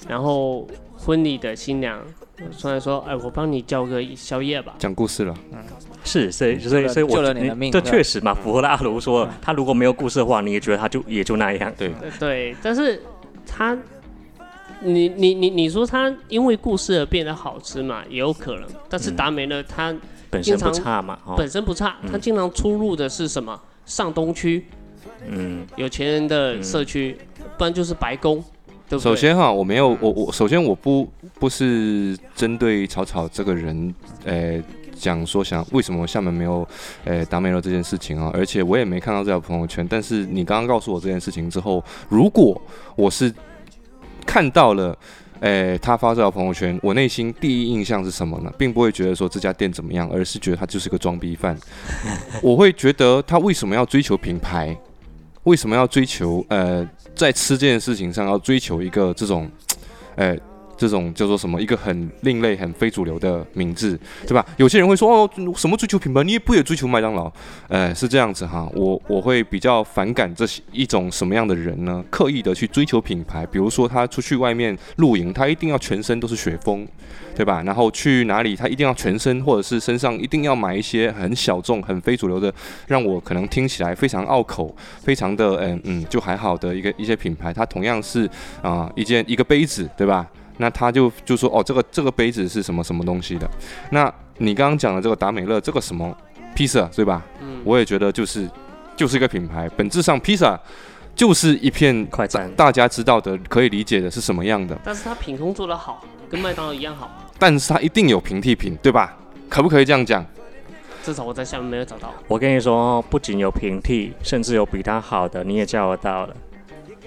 然后婚礼的新娘突然说：“哎，我帮你叫个宵夜吧。讲故事了。嗯是，所以所以所以我救了你的命这确实嘛，符合了阿卢说，他如果没有故事的话，你也觉得他就也就那样。对，呃”对，但是他，你你你你说他因为故事而变得好吃嘛，也有可能。但是嗯达美乐它本身不差嘛，哦，本身不差，它嗯经常出入的是什么？上东区嗯，有钱人的社区，不然就是白宫，对不对？首先哈，我没有我我首先我不不是针对草草这个人，呃，讲说想为什么厦门没有呃达美乐这件事情啊，而且我也没看到这条朋友圈。但是你刚刚告诉我这件事情之后，如果我是看到了。哎，他发这条朋友圈，我内心第一印象是什么呢？并不会觉得说这家店怎么样，而是觉得他就是个装逼犯。我会觉得他为什么要追求品牌？为什么要追求呃，在吃这件事情上要追求一个这种，呃。这种叫做什么？一个很另类、很非主流的名字，对吧？有些人会说哦，什么追求品牌？你也不也追求麦当劳？呃，是这样子哈。我我会比较反感这些一种什么样的人呢？刻意的去追求品牌，比如说他出去外面露营，他一定要全身都是雪峰，对吧？然后去哪里，他一定要全身或者是身上一定要买一些很小众、很非主流的，让我可能听起来非常拗口、非常的嗯嗯就还好的一个一些品牌。它同样是啊一件一个杯子，对吧？那他就就说哦，这个这个杯子是什么什么东西的？那你刚刚讲的这个达美乐，这个什么披萨对吧？嗯，我也觉得就是就是一个品牌，本质上披萨就是一片快餐，大家知道的可以理解的是什么样的。但是它品控做得好，跟麦当劳一样好。但是它一定有平替品，对吧？可不可以这样讲？至少我在下面没有找到。我跟你说，不仅有平替，甚至有比它好的，你也叫得到的。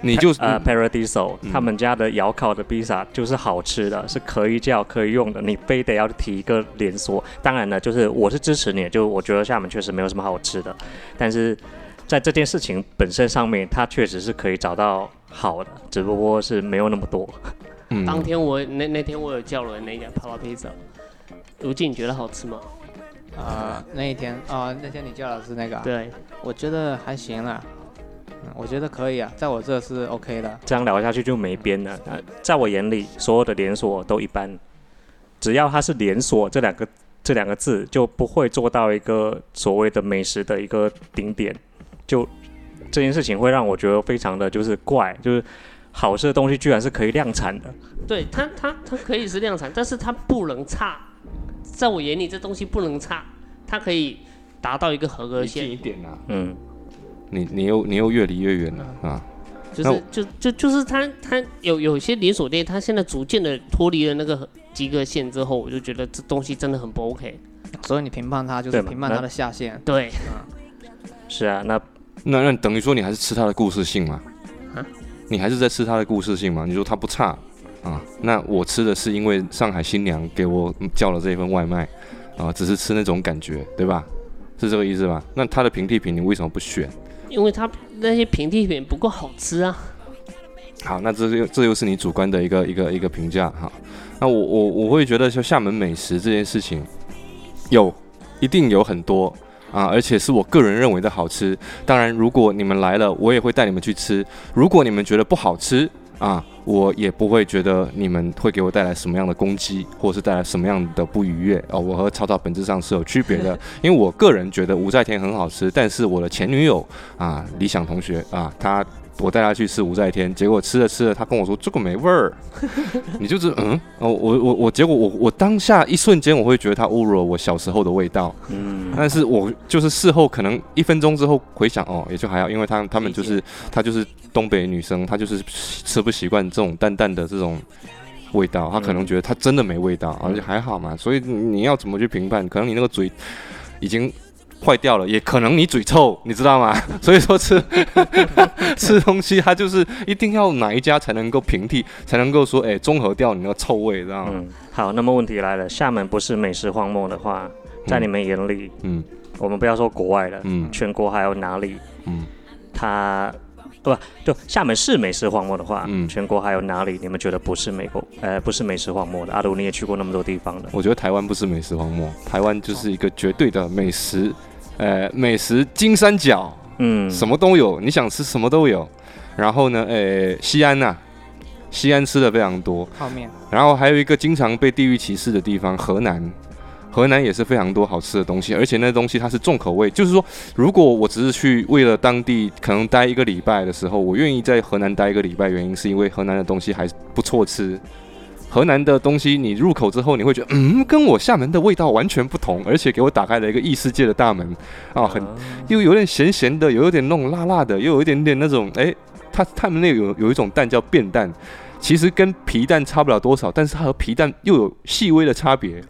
你就呃，Paradiso 他们家的窑烤的披萨就是好吃的，是可以叫可以用的。你非得要提一个连锁，当然了，就是我是支持你，就我觉得厦门确实没有什么好吃的，但是在这件事情本身上面，它确实是可以找到好的，只不过是没有那么多。嗯，当天我那那天我有叫了那家帕拉披萨，如今你觉得好吃吗？啊，那一天啊，那天你叫的是那个？对，我觉得还行啦。我觉得可以啊，在我这是 OK 的。这样聊下去就没边了。呃，在我眼里，所有的连锁都一般，只要它是连锁这两个这两个字，就不会做到一个所谓的美食的一个顶点。就这件事情会让我觉得非常的就是怪，就是好吃的东西居然是可以量产的。对它，它它可以是量产，但是它不能差。在我眼里，这东西不能差，它可以达到一个合格线。近一点啊，嗯。你你又你又越离越远了啊！就是就就就是他他有有些连锁店，他现在逐渐的脱离了那个及格线之后，我就觉得这东西真的很不 OK。所以你评判他就是评判他的下限。对，是啊，那那那等于说你还是吃它的故事性嘛？啊？你还是在吃它的故事性嘛？你说它不差啊？那我吃的是因为上海新娘给我叫了这一份外卖啊，只是吃那种感觉，对吧？是这个意思吧？那它的平替品你为什么不选？因为它那些平替品不够好吃啊。好，那这又这又是你主观的一个一个一个评价哈。那我我我会觉得，说厦门美食这件事情，有一定有很多啊，而且是我个人认为的好吃。当然，如果你们来了，我也会带你们去吃。如果你们觉得不好吃啊，我也不会觉得你们会给我带来什么样的攻击，或者是带来什么样的不愉悦哦。我和草草本质上是有区别的，因为我个人觉得五在天很好吃，但是我的前女友啊，理想同学啊，她。我带他去吃五在天，结果吃着吃着，他跟我说这个没味儿，你就是嗯？哦，我我我，结果我我当下一瞬间我会觉得他侮辱了我小时候的味道，嗯，但是我就是事后可能一分钟之后回想哦，也就还好，因为他他们就是他就是东北女生，她就是吃不习惯这种淡淡的这种味道，她可能觉得她真的没味道，而且还好嘛，所以你要怎么去评判？可能你那个嘴已经。坏掉了，也可能你嘴臭，你知道吗？所以说吃 吃东西，它就是一定要哪一家才能够平替，才能够说，哎，综合掉你那个臭味，知道吗？嗯，好，那么问题来了，厦门不是美食荒漠的话，在你们眼里，嗯，我们不要说国外了，嗯，全国还有哪里，嗯，它。不，就厦门是美食荒漠的话，嗯，全国还有哪里你们觉得不是美国，呃，不是美食荒漠的？阿鲁，你也去过那么多地方的。我觉得台湾不是美食荒漠，台湾就是一个绝对的美食，呃，美食金三角，嗯，什么都有，你想吃什么都有。然后呢，呃，西安呐，西安吃的非常多，泡面。然后还有一个经常被地域歧视的地方，河南。河南也是非常多好吃的东西，而且那东西它是重口味。就是说，如果我只是去为了当地可能待一个礼拜的时候，我愿意在河南待一个礼拜，原因是因为河南的东西还不错吃。河南的东西你入口之后，你会觉得，嗯，跟我厦门的味道完全不同，而且给我打开了一个异世界的大门啊，很又有点咸咸的，有一点那种辣辣的，又有一点点那种，哎，它他们那有有一种蛋叫变蛋，其实跟皮蛋差不了多少，但是它和皮蛋又有细微的差别。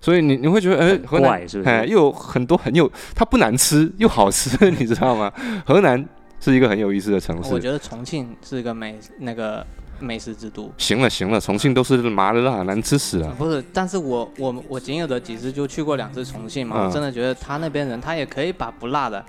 所以你你会觉得，哎，河南哎又有很多很有，它不难吃又好吃，你知道吗？河南是一个很有意思的城市。我觉得重庆是一个美那个美食之都。行了行了，重庆都是麻辣，难吃死了。不是，但是我我我仅有的几次就去过两次重庆嘛，我真的觉得他那边人他也可以把不辣的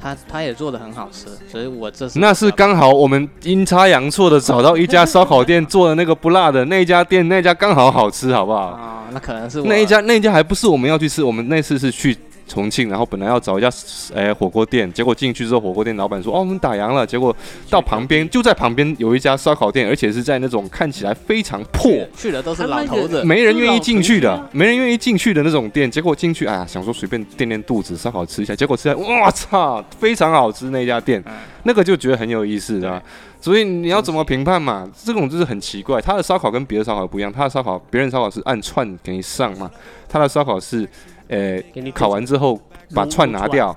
他他也做的很好吃，所以我这是那是刚好我们阴差阳错的找到一家烧烤店做的那个不辣的那一家店，那家刚好好吃，好不好？啊，那可能是我那一家那一家还不是我们要去吃，我们那次是去重庆，然后本来要找一家诶、火锅店，结果进去之后，火锅店老板说哦我们打烊了，结果到旁边就在旁边有一家烧烤店，而且是在那种看起来非常破。去的都是老头子，没人愿意进去的，没人愿意进去的那种店，结果进去，哎呀，想说随便垫垫肚子，烧烤吃一下，结果吃起来，哇操，非常好吃那家店，嗯那个就觉得很有意思的。所以你要怎么评判嘛？这种就是很奇怪，他的烧烤跟别的烧烤不一样，他的烧烤，别人烧烤是按串给你上嘛，他的烧烤是，呃，给你烤完之后把串拿掉，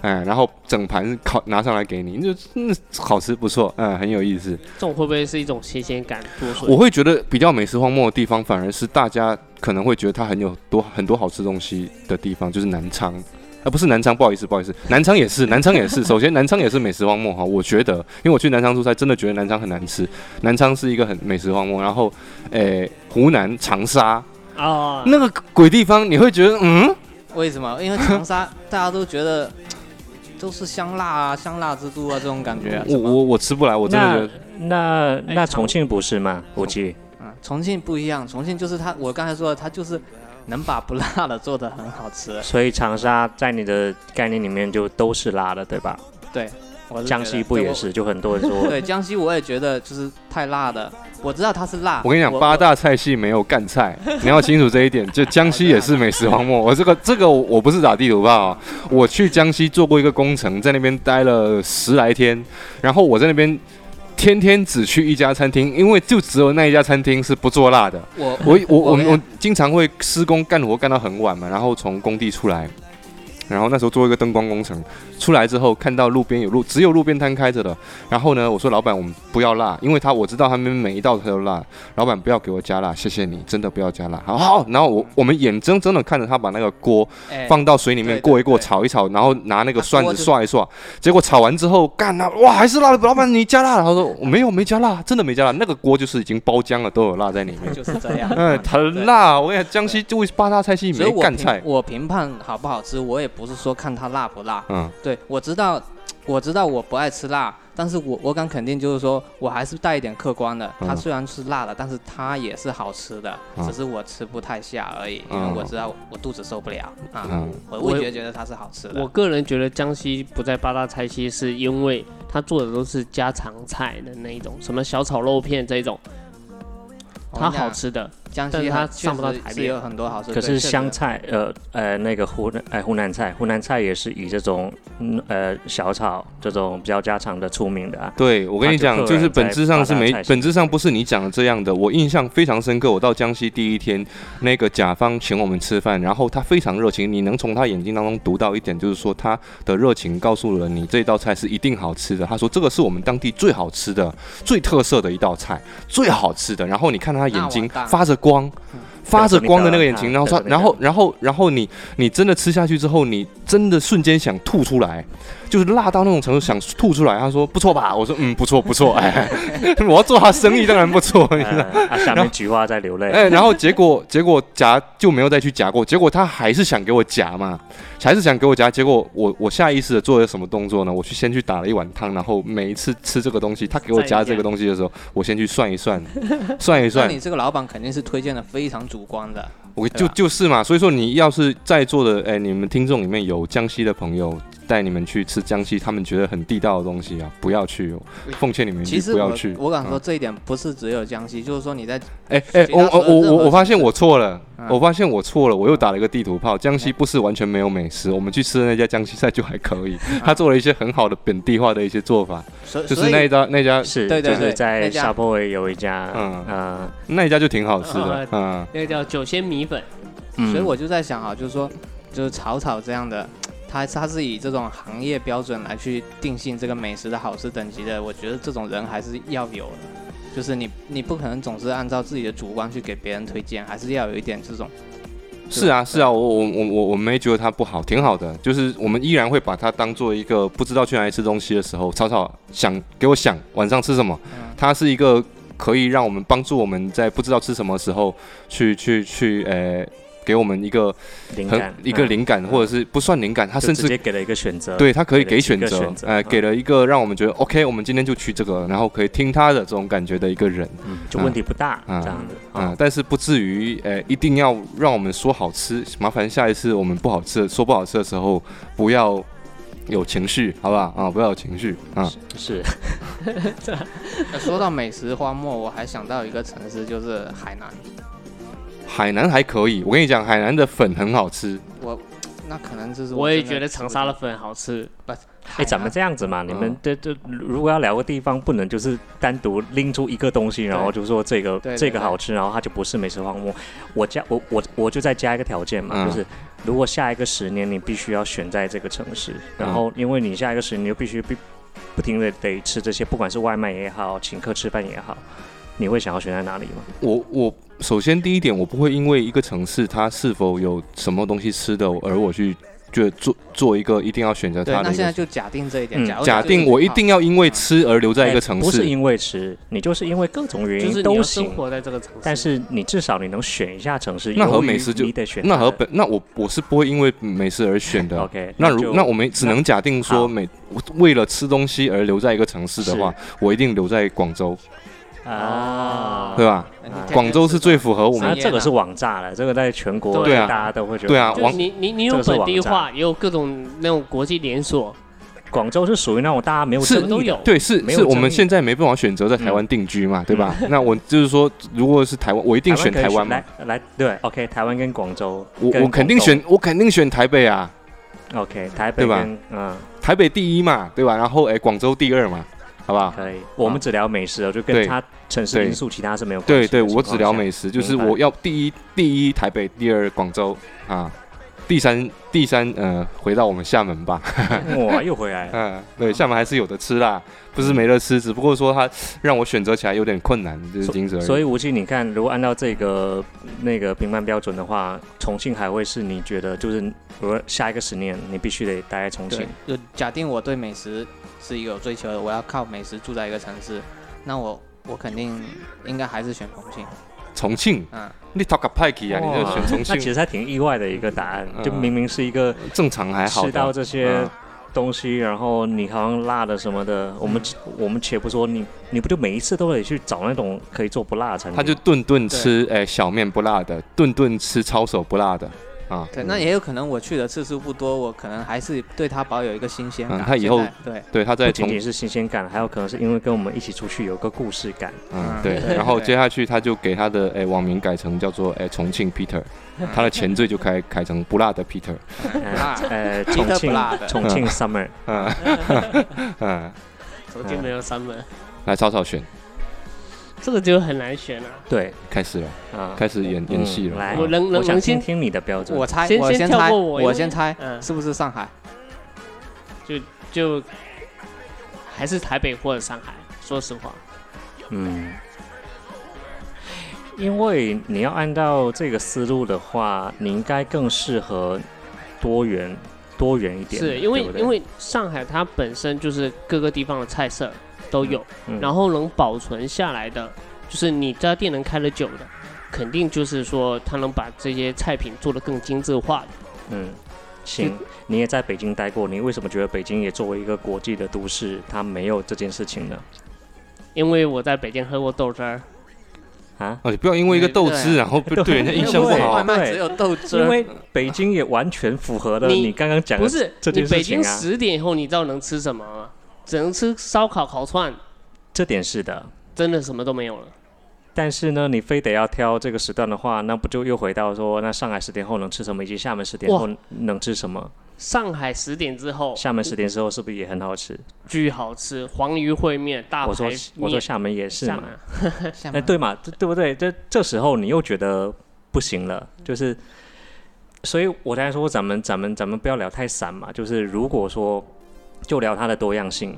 哎，然后整盘烤拿上来给你，就嗯好吃不错，嗯，很有意思。这种会不会是一种新鲜感？我会觉得比较美食荒漠的地方，反而是大家可能会觉得它很有多很多好吃东西的地方，就是南昌。啊，不是南昌，不好意思，不好意思，南昌也是，南昌也是。首先，南昌也是美食荒漠哈，我觉得，因为我去南昌出差，真的觉得南昌很难吃。南昌是一个很美食荒漠，然后，诶、湖南长沙啊，那个鬼地方，你会觉得，嗯，为什么？因为长沙 大家都觉得都是香辣啊，香辣之都啊，这种感觉啊。我我我吃不来，我真的觉那得，那哎那重庆不是吗？估计嗯，重庆不一样，重庆就是它，我刚才说的，它就是能把不辣的做的很好吃。所以长沙在你的概念里面就都是辣的，对吧？对，江西不也？是？就很多人说 对，江西我也觉得就是太辣的。我知道它是辣。我跟你讲，八大菜系没有干菜，你要清楚这一点。就江西也是美食荒漠，我这个这个我不是打地图炮、啊，我去江西做过一个工程，在那边待了十来天，然后我在那边天天只去一家餐厅，因为就只有那一家餐厅是不做辣的。我我我我我经常会施工干活干到很晚嘛，然后从工地出来，然后那时候做一个灯光工程，出来之后看到路边有路只有路边摊开着的，然后呢我说老板我们不要辣，因为他我知道他们每一道菜都辣，老板不要给我加辣，谢谢你，真的不要加辣，好好，然后我我们眼睁睁的看着他把那个锅 哎放到水里面过一过，炒一炒，然后拿那个啊蒜子锅就刷一涮，结果炒完之后，干了，哇，还是辣的。老板，你加辣了？他说我没有，没加辣，真的没加辣。那个锅就是已经包浆了，都有辣在里面。就是这样。嗯，很辣。我跟你讲，江西就八大菜系没干菜。我评判好不好吃，我也不是说看它辣不辣。嗯，对，我知道，我知道我不爱吃辣，但是我我敢肯定，就是说我还是带一点客观的。它嗯虽然是辣的，但是它也是好吃的，嗯只是我吃不太下而已，因为嗯我知道我肚子受不了啊。嗯我味觉觉得它是好吃的。我个人觉得江西不在八大菜系，是因为它做的都是家常菜的那一种，什么小炒肉片这种，它好，吃的。江但是它西确上不到台面是有很多好吃的。可是湘菜，呃呃，那个湖南呃湖南菜，湖南菜也是以这种嗯呃小炒这种比较家常的出名的啊。对，我跟你讲，就是本质上是没本质上不是你讲的这样的。我印象非常深刻，我到江西第一天，那个甲方请我们吃饭，然后他非常热情，你能从他眼睛当中读到一点，就是说他的热情告诉了你这道菜是一定好吃的。他说这个是我们当地最好吃的、最特色的一道菜，最好吃的。然后你看他眼睛发着光。发着光的那个眼睛，然后说，然后，然后，然后你，你真的吃下去之后，你真的瞬间想吐出来，就是辣到那种程度，想吐出来。他说不错吧？我说嗯，不错不错。哎，我要做他生意，当然不错。你知道。呃，啊，下面菊花在流泪。哎，然后结果 结果夹就没有再去夹过，结果他还是想给我夹嘛，还是想给我夹。结果我我下意识的做了什么动作呢？我去先去打了一碗汤，然后每一次吃这个东西，他给我夹这个东西的时候，我先去算一算，算一算那算你，这个老板肯定是推荐的非常主观的。我就就是嘛。所以说你要是在座的哎，你们听众里面有江西的朋友。带你们去吃江西，他们觉得很地道的东西啊，不要去哦！奉劝你们不要去。我敢说嗯这一点不是只有江西，就是说你在哎哎，我我我我我发现我错了，嗯我发现我错了，我又打了一个地图炮。江西不是完全没有美食，我们去吃的那家江西菜就还可以，他做了一些很好的本地化的一些做法，就是那一家那家是，对对对就是在沙坡尾有一家，嗯嗯那一家就挺好吃的呃，嗯，那个叫酒仙米粉，嗯，所以我就在想哈，就是说就是草草这样的。他他是以这种行业标准来去定性这个美食的好吃等级的，我觉得这种人还是要有的。就是你你不可能总是按照自己的主观去给别人推荐，还是要有一点这种。是啊是啊，我我我我我没觉得它不好，挺好的，就是我们依然会把它当做一个不知道去哪里吃东西的时候，草草想给我想晚上吃什么，嗯它是一个可以让我们帮助我们在不知道吃什么时候去去去呃给我们一个很灵感一个嗯灵感，或者是不算灵感，他甚至直接给了一个选择，对他可以给选择哎，嗯给了一个让我们觉得 OK，我们今天就去这个，然后可以听他的这种感觉的一个人。嗯，就问题不大，嗯这样子啊、啊。但是不至于，呃，一定要让我们说好吃。麻烦下一次我们不好吃的说不好吃的时候，不要有情绪，好不好？啊，不要有情绪啊。是呃 说到美食荒漠，我还想到一个城市，就是海南。海南还可以，我跟你讲，海南的粉很好吃。我那可能就是我也觉得长沙的粉好吃，哎，咱们这样子嘛，你们嗯。这这如果要聊个地方，不能就是单独拎出一个东西，然后就说这个对对对。这个好吃，然后它就不是美食荒漠。我加我我我就再加一个条件嘛，嗯。就是如果下一个十年你必须要选在这个城市，然嗯后因为你下一个十年就必须必不停的得吃这些，不管是外卖也好，请客吃饭也好，你会想要选在哪里吗？我我首先第一点，我不会因为一个城市它是否有什么东西吃的，而我去就做做一个一定要选择，它。那现在就假定这一点，嗯假定我一定要因为吃而留在一个城市，哎不是因为吃，你就是因为各种原因都行。生活在这个城市。但是你至少你能选一下城市，那和美食就你得选那和本那我我是不会因为美食而选的。OK，那就如那我们只能假定说好每为了吃东西而留在一个城市的话，我一定留在广州，啊，对吧？广州是最符合我们那这个是网炸了，这个在全国对啊。大家都会觉得对啊网你你你有本地化，也有各种那种国际连锁，广州是属于那种大家没有是争议的。都有对，是是我们现在没办法选择在台湾定居嘛，对吧？那我就是说，如果是台湾，我一定选台湾嘛来。来，对，OK，台湾跟广州，我我肯定选，我肯定选台北啊，OK，台北对吧嗯。台北第一嘛，对吧？然后哎，广州第二嘛，好不好？可以，我们只聊美食哦，就跟他城市因素，其他是没有关系对对，我只聊美食，就是我要第一第一台北，第二广州啊，第三第三呃，回到我们厦门吧。哇，又回来了。嗯，对，厦门还是有的吃啦，不是没得吃，只不过说它让我选择起来有点困难，就是仅此而已。所以吴奇，你看，如果按照这个那个评判标准的话，重庆还会是你觉得就是，如果下一个十年你必须得待在重庆，，就假定我对美食是一个有追求的，我要靠美食住在一个城市，那我我肯定应该还是选重庆。重庆，嗯，你 talk 个派克啊，你就选重庆，那其实还挺意外的一个答案，嗯。就明明是一个正常还好吃到。这些嗯。东西，然后你好像辣的什么的，我们我们且不说你，你不就每一次都得去找那种可以做不辣的餐厅？他就顿顿吃哎小面不辣的，顿顿吃抄手不辣的啊。对，那也有可能我去的次数不多，我可能还是对他保有一个新鲜感。嗯他以后对。对，他在重不仅仅是新鲜感，还有可能是因为跟我们一起出去有个故事感。嗯，嗯对，对然后接下去他就给他的哎网名改成叫做哎重庆 Peter，他的前缀就改改成不辣的 Peter，呃辣呃，皮特不重庆辣的重庆 summer，嗯。嗯，重庆没有 Summer，来草草选，这个就很难选了。对开始了，啊，开始演演戏了。嗯来，我能能我想能先听听你的标准。我猜，我先猜，过我先猜，嗯是不是上海？就就还是台北或者上海。说实话，嗯，因为你要按照这个思路的话，你应该更适合多元多元一点，是因为对对因为上海它本身就是各个地方的菜色都有，嗯然后能保存下来的，就是你家店能开得久的，肯定就是说他能把这些菜品做得更精致化的。嗯，行，你也在北京待过，你为什么觉得北京也作为一个国际的都市，它没有这件事情呢？因为我在北京喝过豆汁儿，啊？哦，你不要因为一个豆汁，然后对人家印象不好外。卖只有豆汁，因为北京也完全符合了你你刚刚讲的不是这你北京件事情啊，十点以后，你知道能吃什么吗？只能吃烧烤、烤串，这点是的。真的什么都没有了。但是呢，你非得要挑这个时段的话，那不就又回到说，那上海十点后能吃什么，以及厦门十点后能吃什么？上海十点之后，厦门十点之后是不是也很好吃？巨好吃，黄鱼烩面、大我说我说。厦门也是嘛哎，对嘛，对对不对？这这时候你又觉得不行了，就是，所以我才说咱们咱们咱们不要聊太散嘛，就是如果说就聊它的多样性，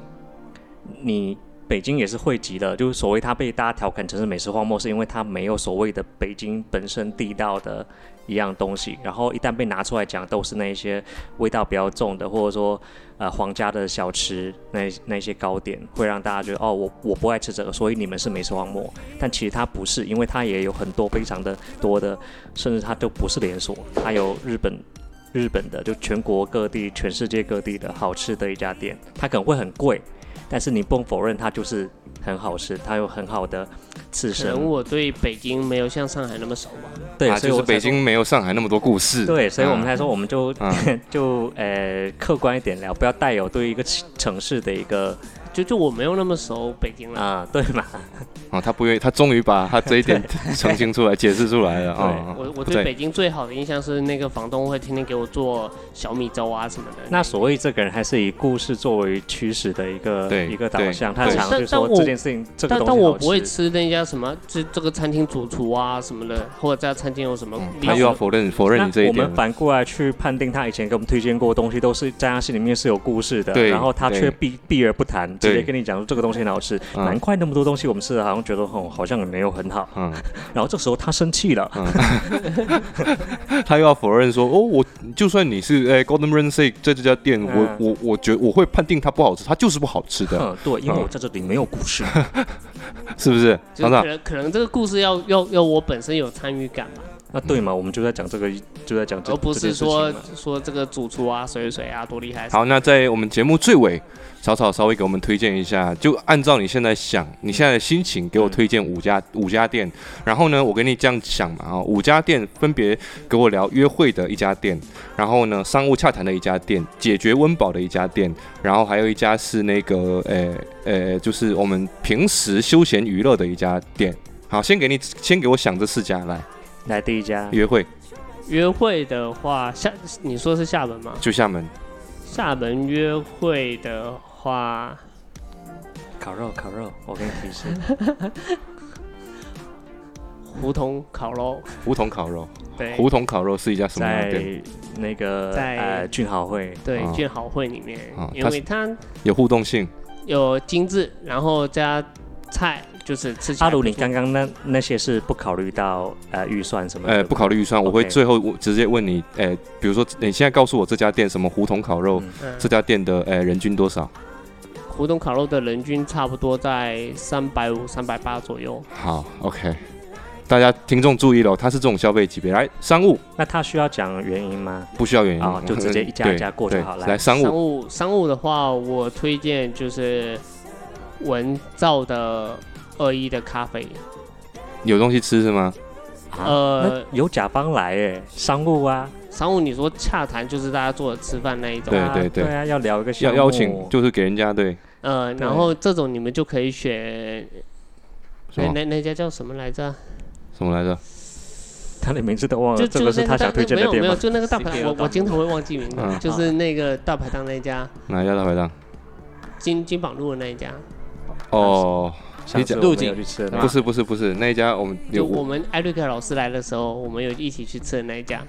你北京也是汇集了，就是所谓它被大家调侃成是美食荒漠，是因为它没有所谓的北京本身地道的一样东西。然后一旦被拿出来讲，都是那些味道比较重的，或者说呃皇家的小吃，那那些糕点，会让大家觉得哦，我我不爱吃这个，所以你们是美食荒漠。但其实它不是，因为它也有很多非常的多的，甚至它都不是连锁，它有日本。日本的就全国各地、全世界各地的好吃的一家店，它可能会很贵，但是你不能否认它就是很好吃，它有很好的刺可能。我对北京没有像上海那么熟吧。对，啊，就是所以我才说。北京没有上海那么多故事。对，所以我们啊才说，我们就、嗯 就呃客观一点聊，不要带有对一个城市的一个就就我没有那么熟北京了。啊、对嘛？哦，他不愿意，他终于把他这一点 澄清出来、解释出来了啊。我我对北京最好的印象是那个房东会天天给我做小米粥啊什么的。那所谓这个人还是以故事作为驱使的一个一个导向，他对常说这件事情这个但东西好但我不会吃吃那家什么这这个餐厅主厨啊什么的，或者这家餐厅有什么嗯他又要。否认否认你这一点我们。反过来去判定他以前给我们推荐过的东西，都是在他心里面是有故事的，对然后他却避避而不谈，直对接跟你讲说这个东西很好吃，嗯。难怪那么多东西我们吃的好像觉得哦好像也没有很好，嗯，然后这时候他生气了，他又要否认说，哦，我就算你是哎、Golden Run Steak 在这家店，我嗯。我我觉我会判定它不好吃，它就是不好吃的，嗯，对，因为我在这里没有故事，是不是？可能可能这个故事要要要我本身有参与感吧，那对嘛，我们就在讲这个，就在讲这，而不是说说这个主厨啊谁谁谁啊多厉害。好，那在我们节目最尾，草草稍微给我们推荐一下，就按照你现在想，你现在的心情，给我推荐五家五家店。然后呢，我跟你这样想嘛，啊，五家店分别给我聊约会的一家店，然后呢，商务洽谈的一家店，解决温饱的一家店，然后还有一家是那个，呃呃，就是我们平时休闲娱乐的一家店。好，先给你，先给我想这四家来来第一家约会，约会的话，厦你说是厦门吗？就厦门。厦门约会的话，烤肉，烤肉，我给你提示，胡同烤肉，胡同烤肉，对胡同烤肉是一家什么样的店？在那个在呃俊豪会，啊对俊豪会里面啊，因为它有互动性。有精致，然后加菜，就是吃起来阿鲁，不错。你刚刚那那些是不考虑到呃预算什么的？呃，不考虑预算，我会 OK 最后我直接问你，呃，比如说你现在告诉我这家店什么胡同烤肉，这家店的呃人均多少？胡同烤肉的人均差不多在三百五、三百八左右。好，OK，大家听众注意了，它是这种消费级别。来，商务那他需要讲原因吗？不需要原因啊就直接一家一家过就好了来，商商务务商务的话，我推荐就是文造的二一的咖啡。有东西吃是吗？啊，呃有甲方来哎，商务啊，商务你说洽谈就是大家坐着吃饭那一种，啊？对对对。对啊，要聊一个要邀请就是给人家对。呃，然后这种你们就可以选，那那那家叫什么来着？什么来着？他的名字都忘了，就这个是他想推荐没有没有，的店吗？就那个大排档，我我经常会忘记名字，嗯。就是那个大排档那一家。哪一家大排档？金金榜路的那一家，哦，上次我们路景去吃的不是不是不是，那一家我们有就我们艾瑞克老师来的时候，我们有一起去吃的那一家，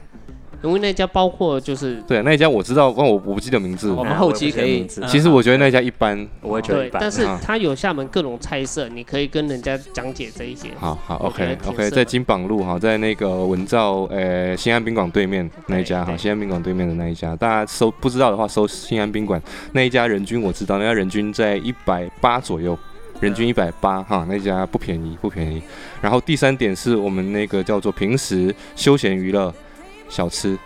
因为那家包括就是对那一家我知道，但我我不记得名字我。们啊后期可以其实我觉得那家一般。我也觉得一，般但是啊它有厦门各种菜色，你可以跟人家讲解这一些。好好，OK 挺 OK，在金榜路哈，在那个文照呃新安宾馆对面那一家哈，新安宾馆对面的那一家，大家搜不知道的话搜新安宾馆那一家人均我知道，那家人均在一百八左右，人均一百八哈，那家不便宜不便宜。然后第三点是我们那个叫做平时休闲娱乐小吃，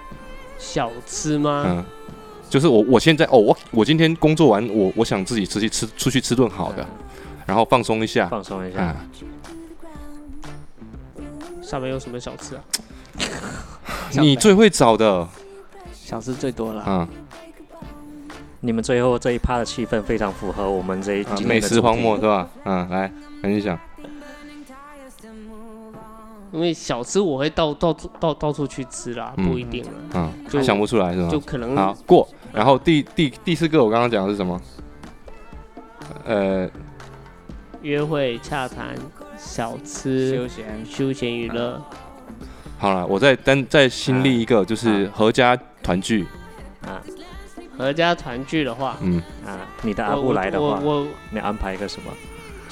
小吃吗？嗯，就是我我现在哦我我今天工作完我我想自己出去吃出去吃顿好的，然后放松一下，放松一下。啊，厦门有什么小吃啊？你最会找的小吃最多了。嗯。你们最后这一趴的气氛非常符合我们这一啊美食荒漠是吧？嗯，来，赶紧讲。因为小吃我会到到处到到处去吃啦，嗯不一定了，嗯，就想不出来是吗就？可能好过。然后第第第四个我刚刚讲的是什么？呃，约会、洽谈、小吃休、闲休闲娱乐。好了，我再单再新立一个，就是合家团聚。啊合家团聚的话，嗯，啊，你的阿布来的话，我我你安排一个什么？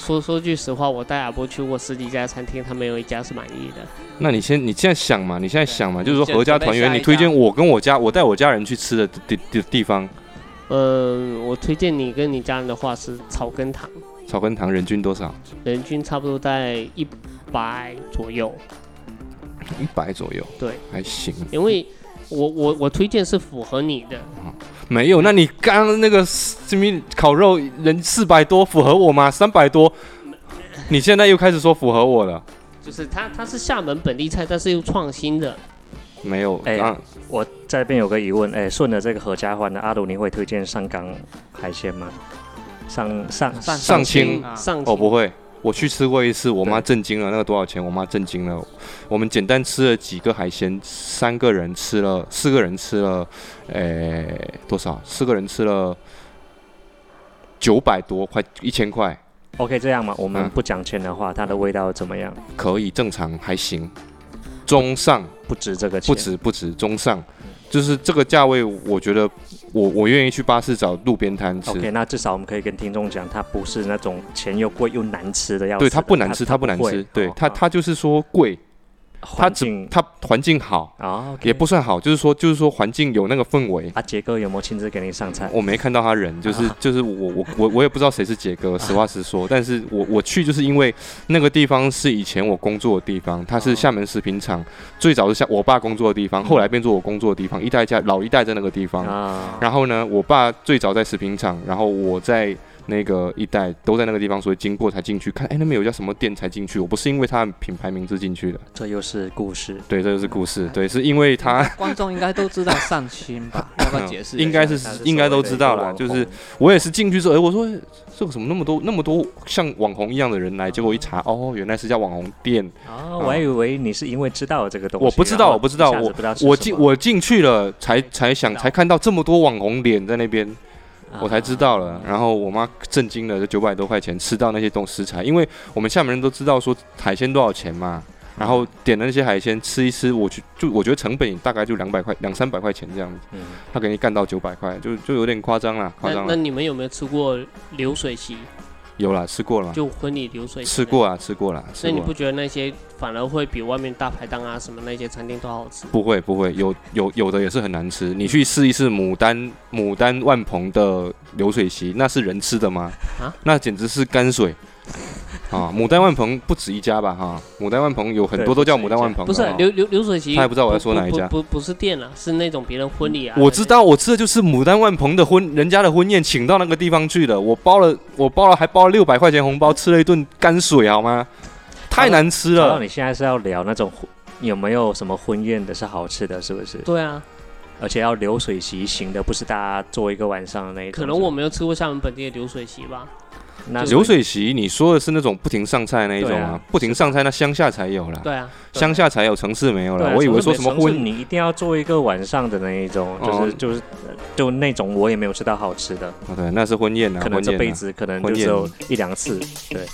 说说句实话，我带阿波去过十几家餐厅，他没有一家是满意的。那你先，你现在想嘛，你现在想嘛，就是说合家团圆，你推荐我跟我家，我带我家人去吃的地地地方，嗯，我推荐你跟你家人的话是草根堂，草根堂人均多少？人均差不多在一百左右。一百左右，对，还行。因为我我我推荐是符合你的，没有，那你刚刚那个这边烤肉人四百多，符合我吗？三百多，你现在又开始说符合我了？就是它它是厦门本地菜，但是又创新的。没有，哎啊，我在这边有个疑问，哎，顺着这个合家欢的阿鲁，你会推荐上港海鲜吗？上上上上清啊上哦，不会，我去吃过一次，我妈震惊了，那个多少钱？我妈震惊了。我们简单吃了几个海鲜，三个人吃了，四个人吃了，诶、多少？四个人吃了九百多，块一千块，OK 这样嘛？我们嗯不讲钱的话，它的味道怎么样？可以正常还行，中上不值这个钱。不值不值中上，就是这个价位，我觉得我我愿意去巴士找路边摊吃。OK，那至少我们可以跟听众讲，它不是那种钱又贵又难吃的样子对。它不难吃，它不难吃，对它它就是说贵，它只环境它环境好，啊也不算好，就是说就是说环境有那个氛围。啊，杰哥有没有亲自给你上菜？我没看到他人，就是啊就是我我我我也不知道谁是杰哥，实话实说。但是我我去就是因为那个地方是以前我工作的地方，它是哦厦门食品厂，最早是像我爸工作的地方，后来变做我工作的地方，一代家老一代在那个地方。啊，然后呢，我爸最早在食品厂，然后我在那个一代都在那个地方，所以经过才进去看，哎，那边有一家什么店才进去。我不是因为它的品牌名字进去的，这又是故事。对，这就是故事，对，是因为它观众应该都知道上清吧？要不要解释？应该是是应该都知道了，就是我也是进去之后，哎，我说哎这个怎么那么多那么多像网红一样的人来，结果一查，哦，原来是家网红店。哦，我还以为你是因为知道这个东西，我不知道我不知道我不知道我进我进去了，才才想才看到这么多网红脸在那边，我才知道啊了。然后我妈震惊了，这九百多块钱吃到那些东食材，因为我们厦门人都知道说海鲜多少钱嘛。然后点的那些海鲜吃一吃，我就就我觉得成本大概就两百块两三百块钱这样子，嗯他给你干到九百块，就就有点夸张了，夸张了。那你们有没有吃过流水席？有啦，吃过了，就婚礼流水席？吃。过啊，吃过啦，吃过那你不。觉得那些反而会比外面大排档啊什么那些餐厅都好吃？不会不会，有有有的也是很难吃。你去试一试牡丹牡丹万鹏的流水席，那是人吃的吗？啊那简直是泔水啊！牡丹万鹏不止一家吧？哈，牡丹万鹏有很多都叫牡丹万鹏不是流流流水席，他也不知道我在说哪一家不不不不是店了，是那种别人婚礼啊。我知道，我吃的就是牡丹万鹏的婚，人家的婚宴，请到那个地方去的。我包了，我包了，还包了六百块钱红包，吃了一顿泔水，好吗？太难吃了。找到你现在是要聊那种婚有没有什么婚宴的是好吃的，是不是？对啊，而且要流水席型的，不是大家做一个晚上的那一种。可能我没有吃过厦门本地的流水席吧。那流水席，你说的是那种不停上菜那一种啊？不停上菜，那乡下才有啦。对啊，乡下才有，城市没有了。我以为说什么婚，你一定要做一个晚上的那一种，就是、哦就是就那种我也没有吃到好吃的，哦对，那是婚宴啊，可能这辈。子可能就只有一两次。对，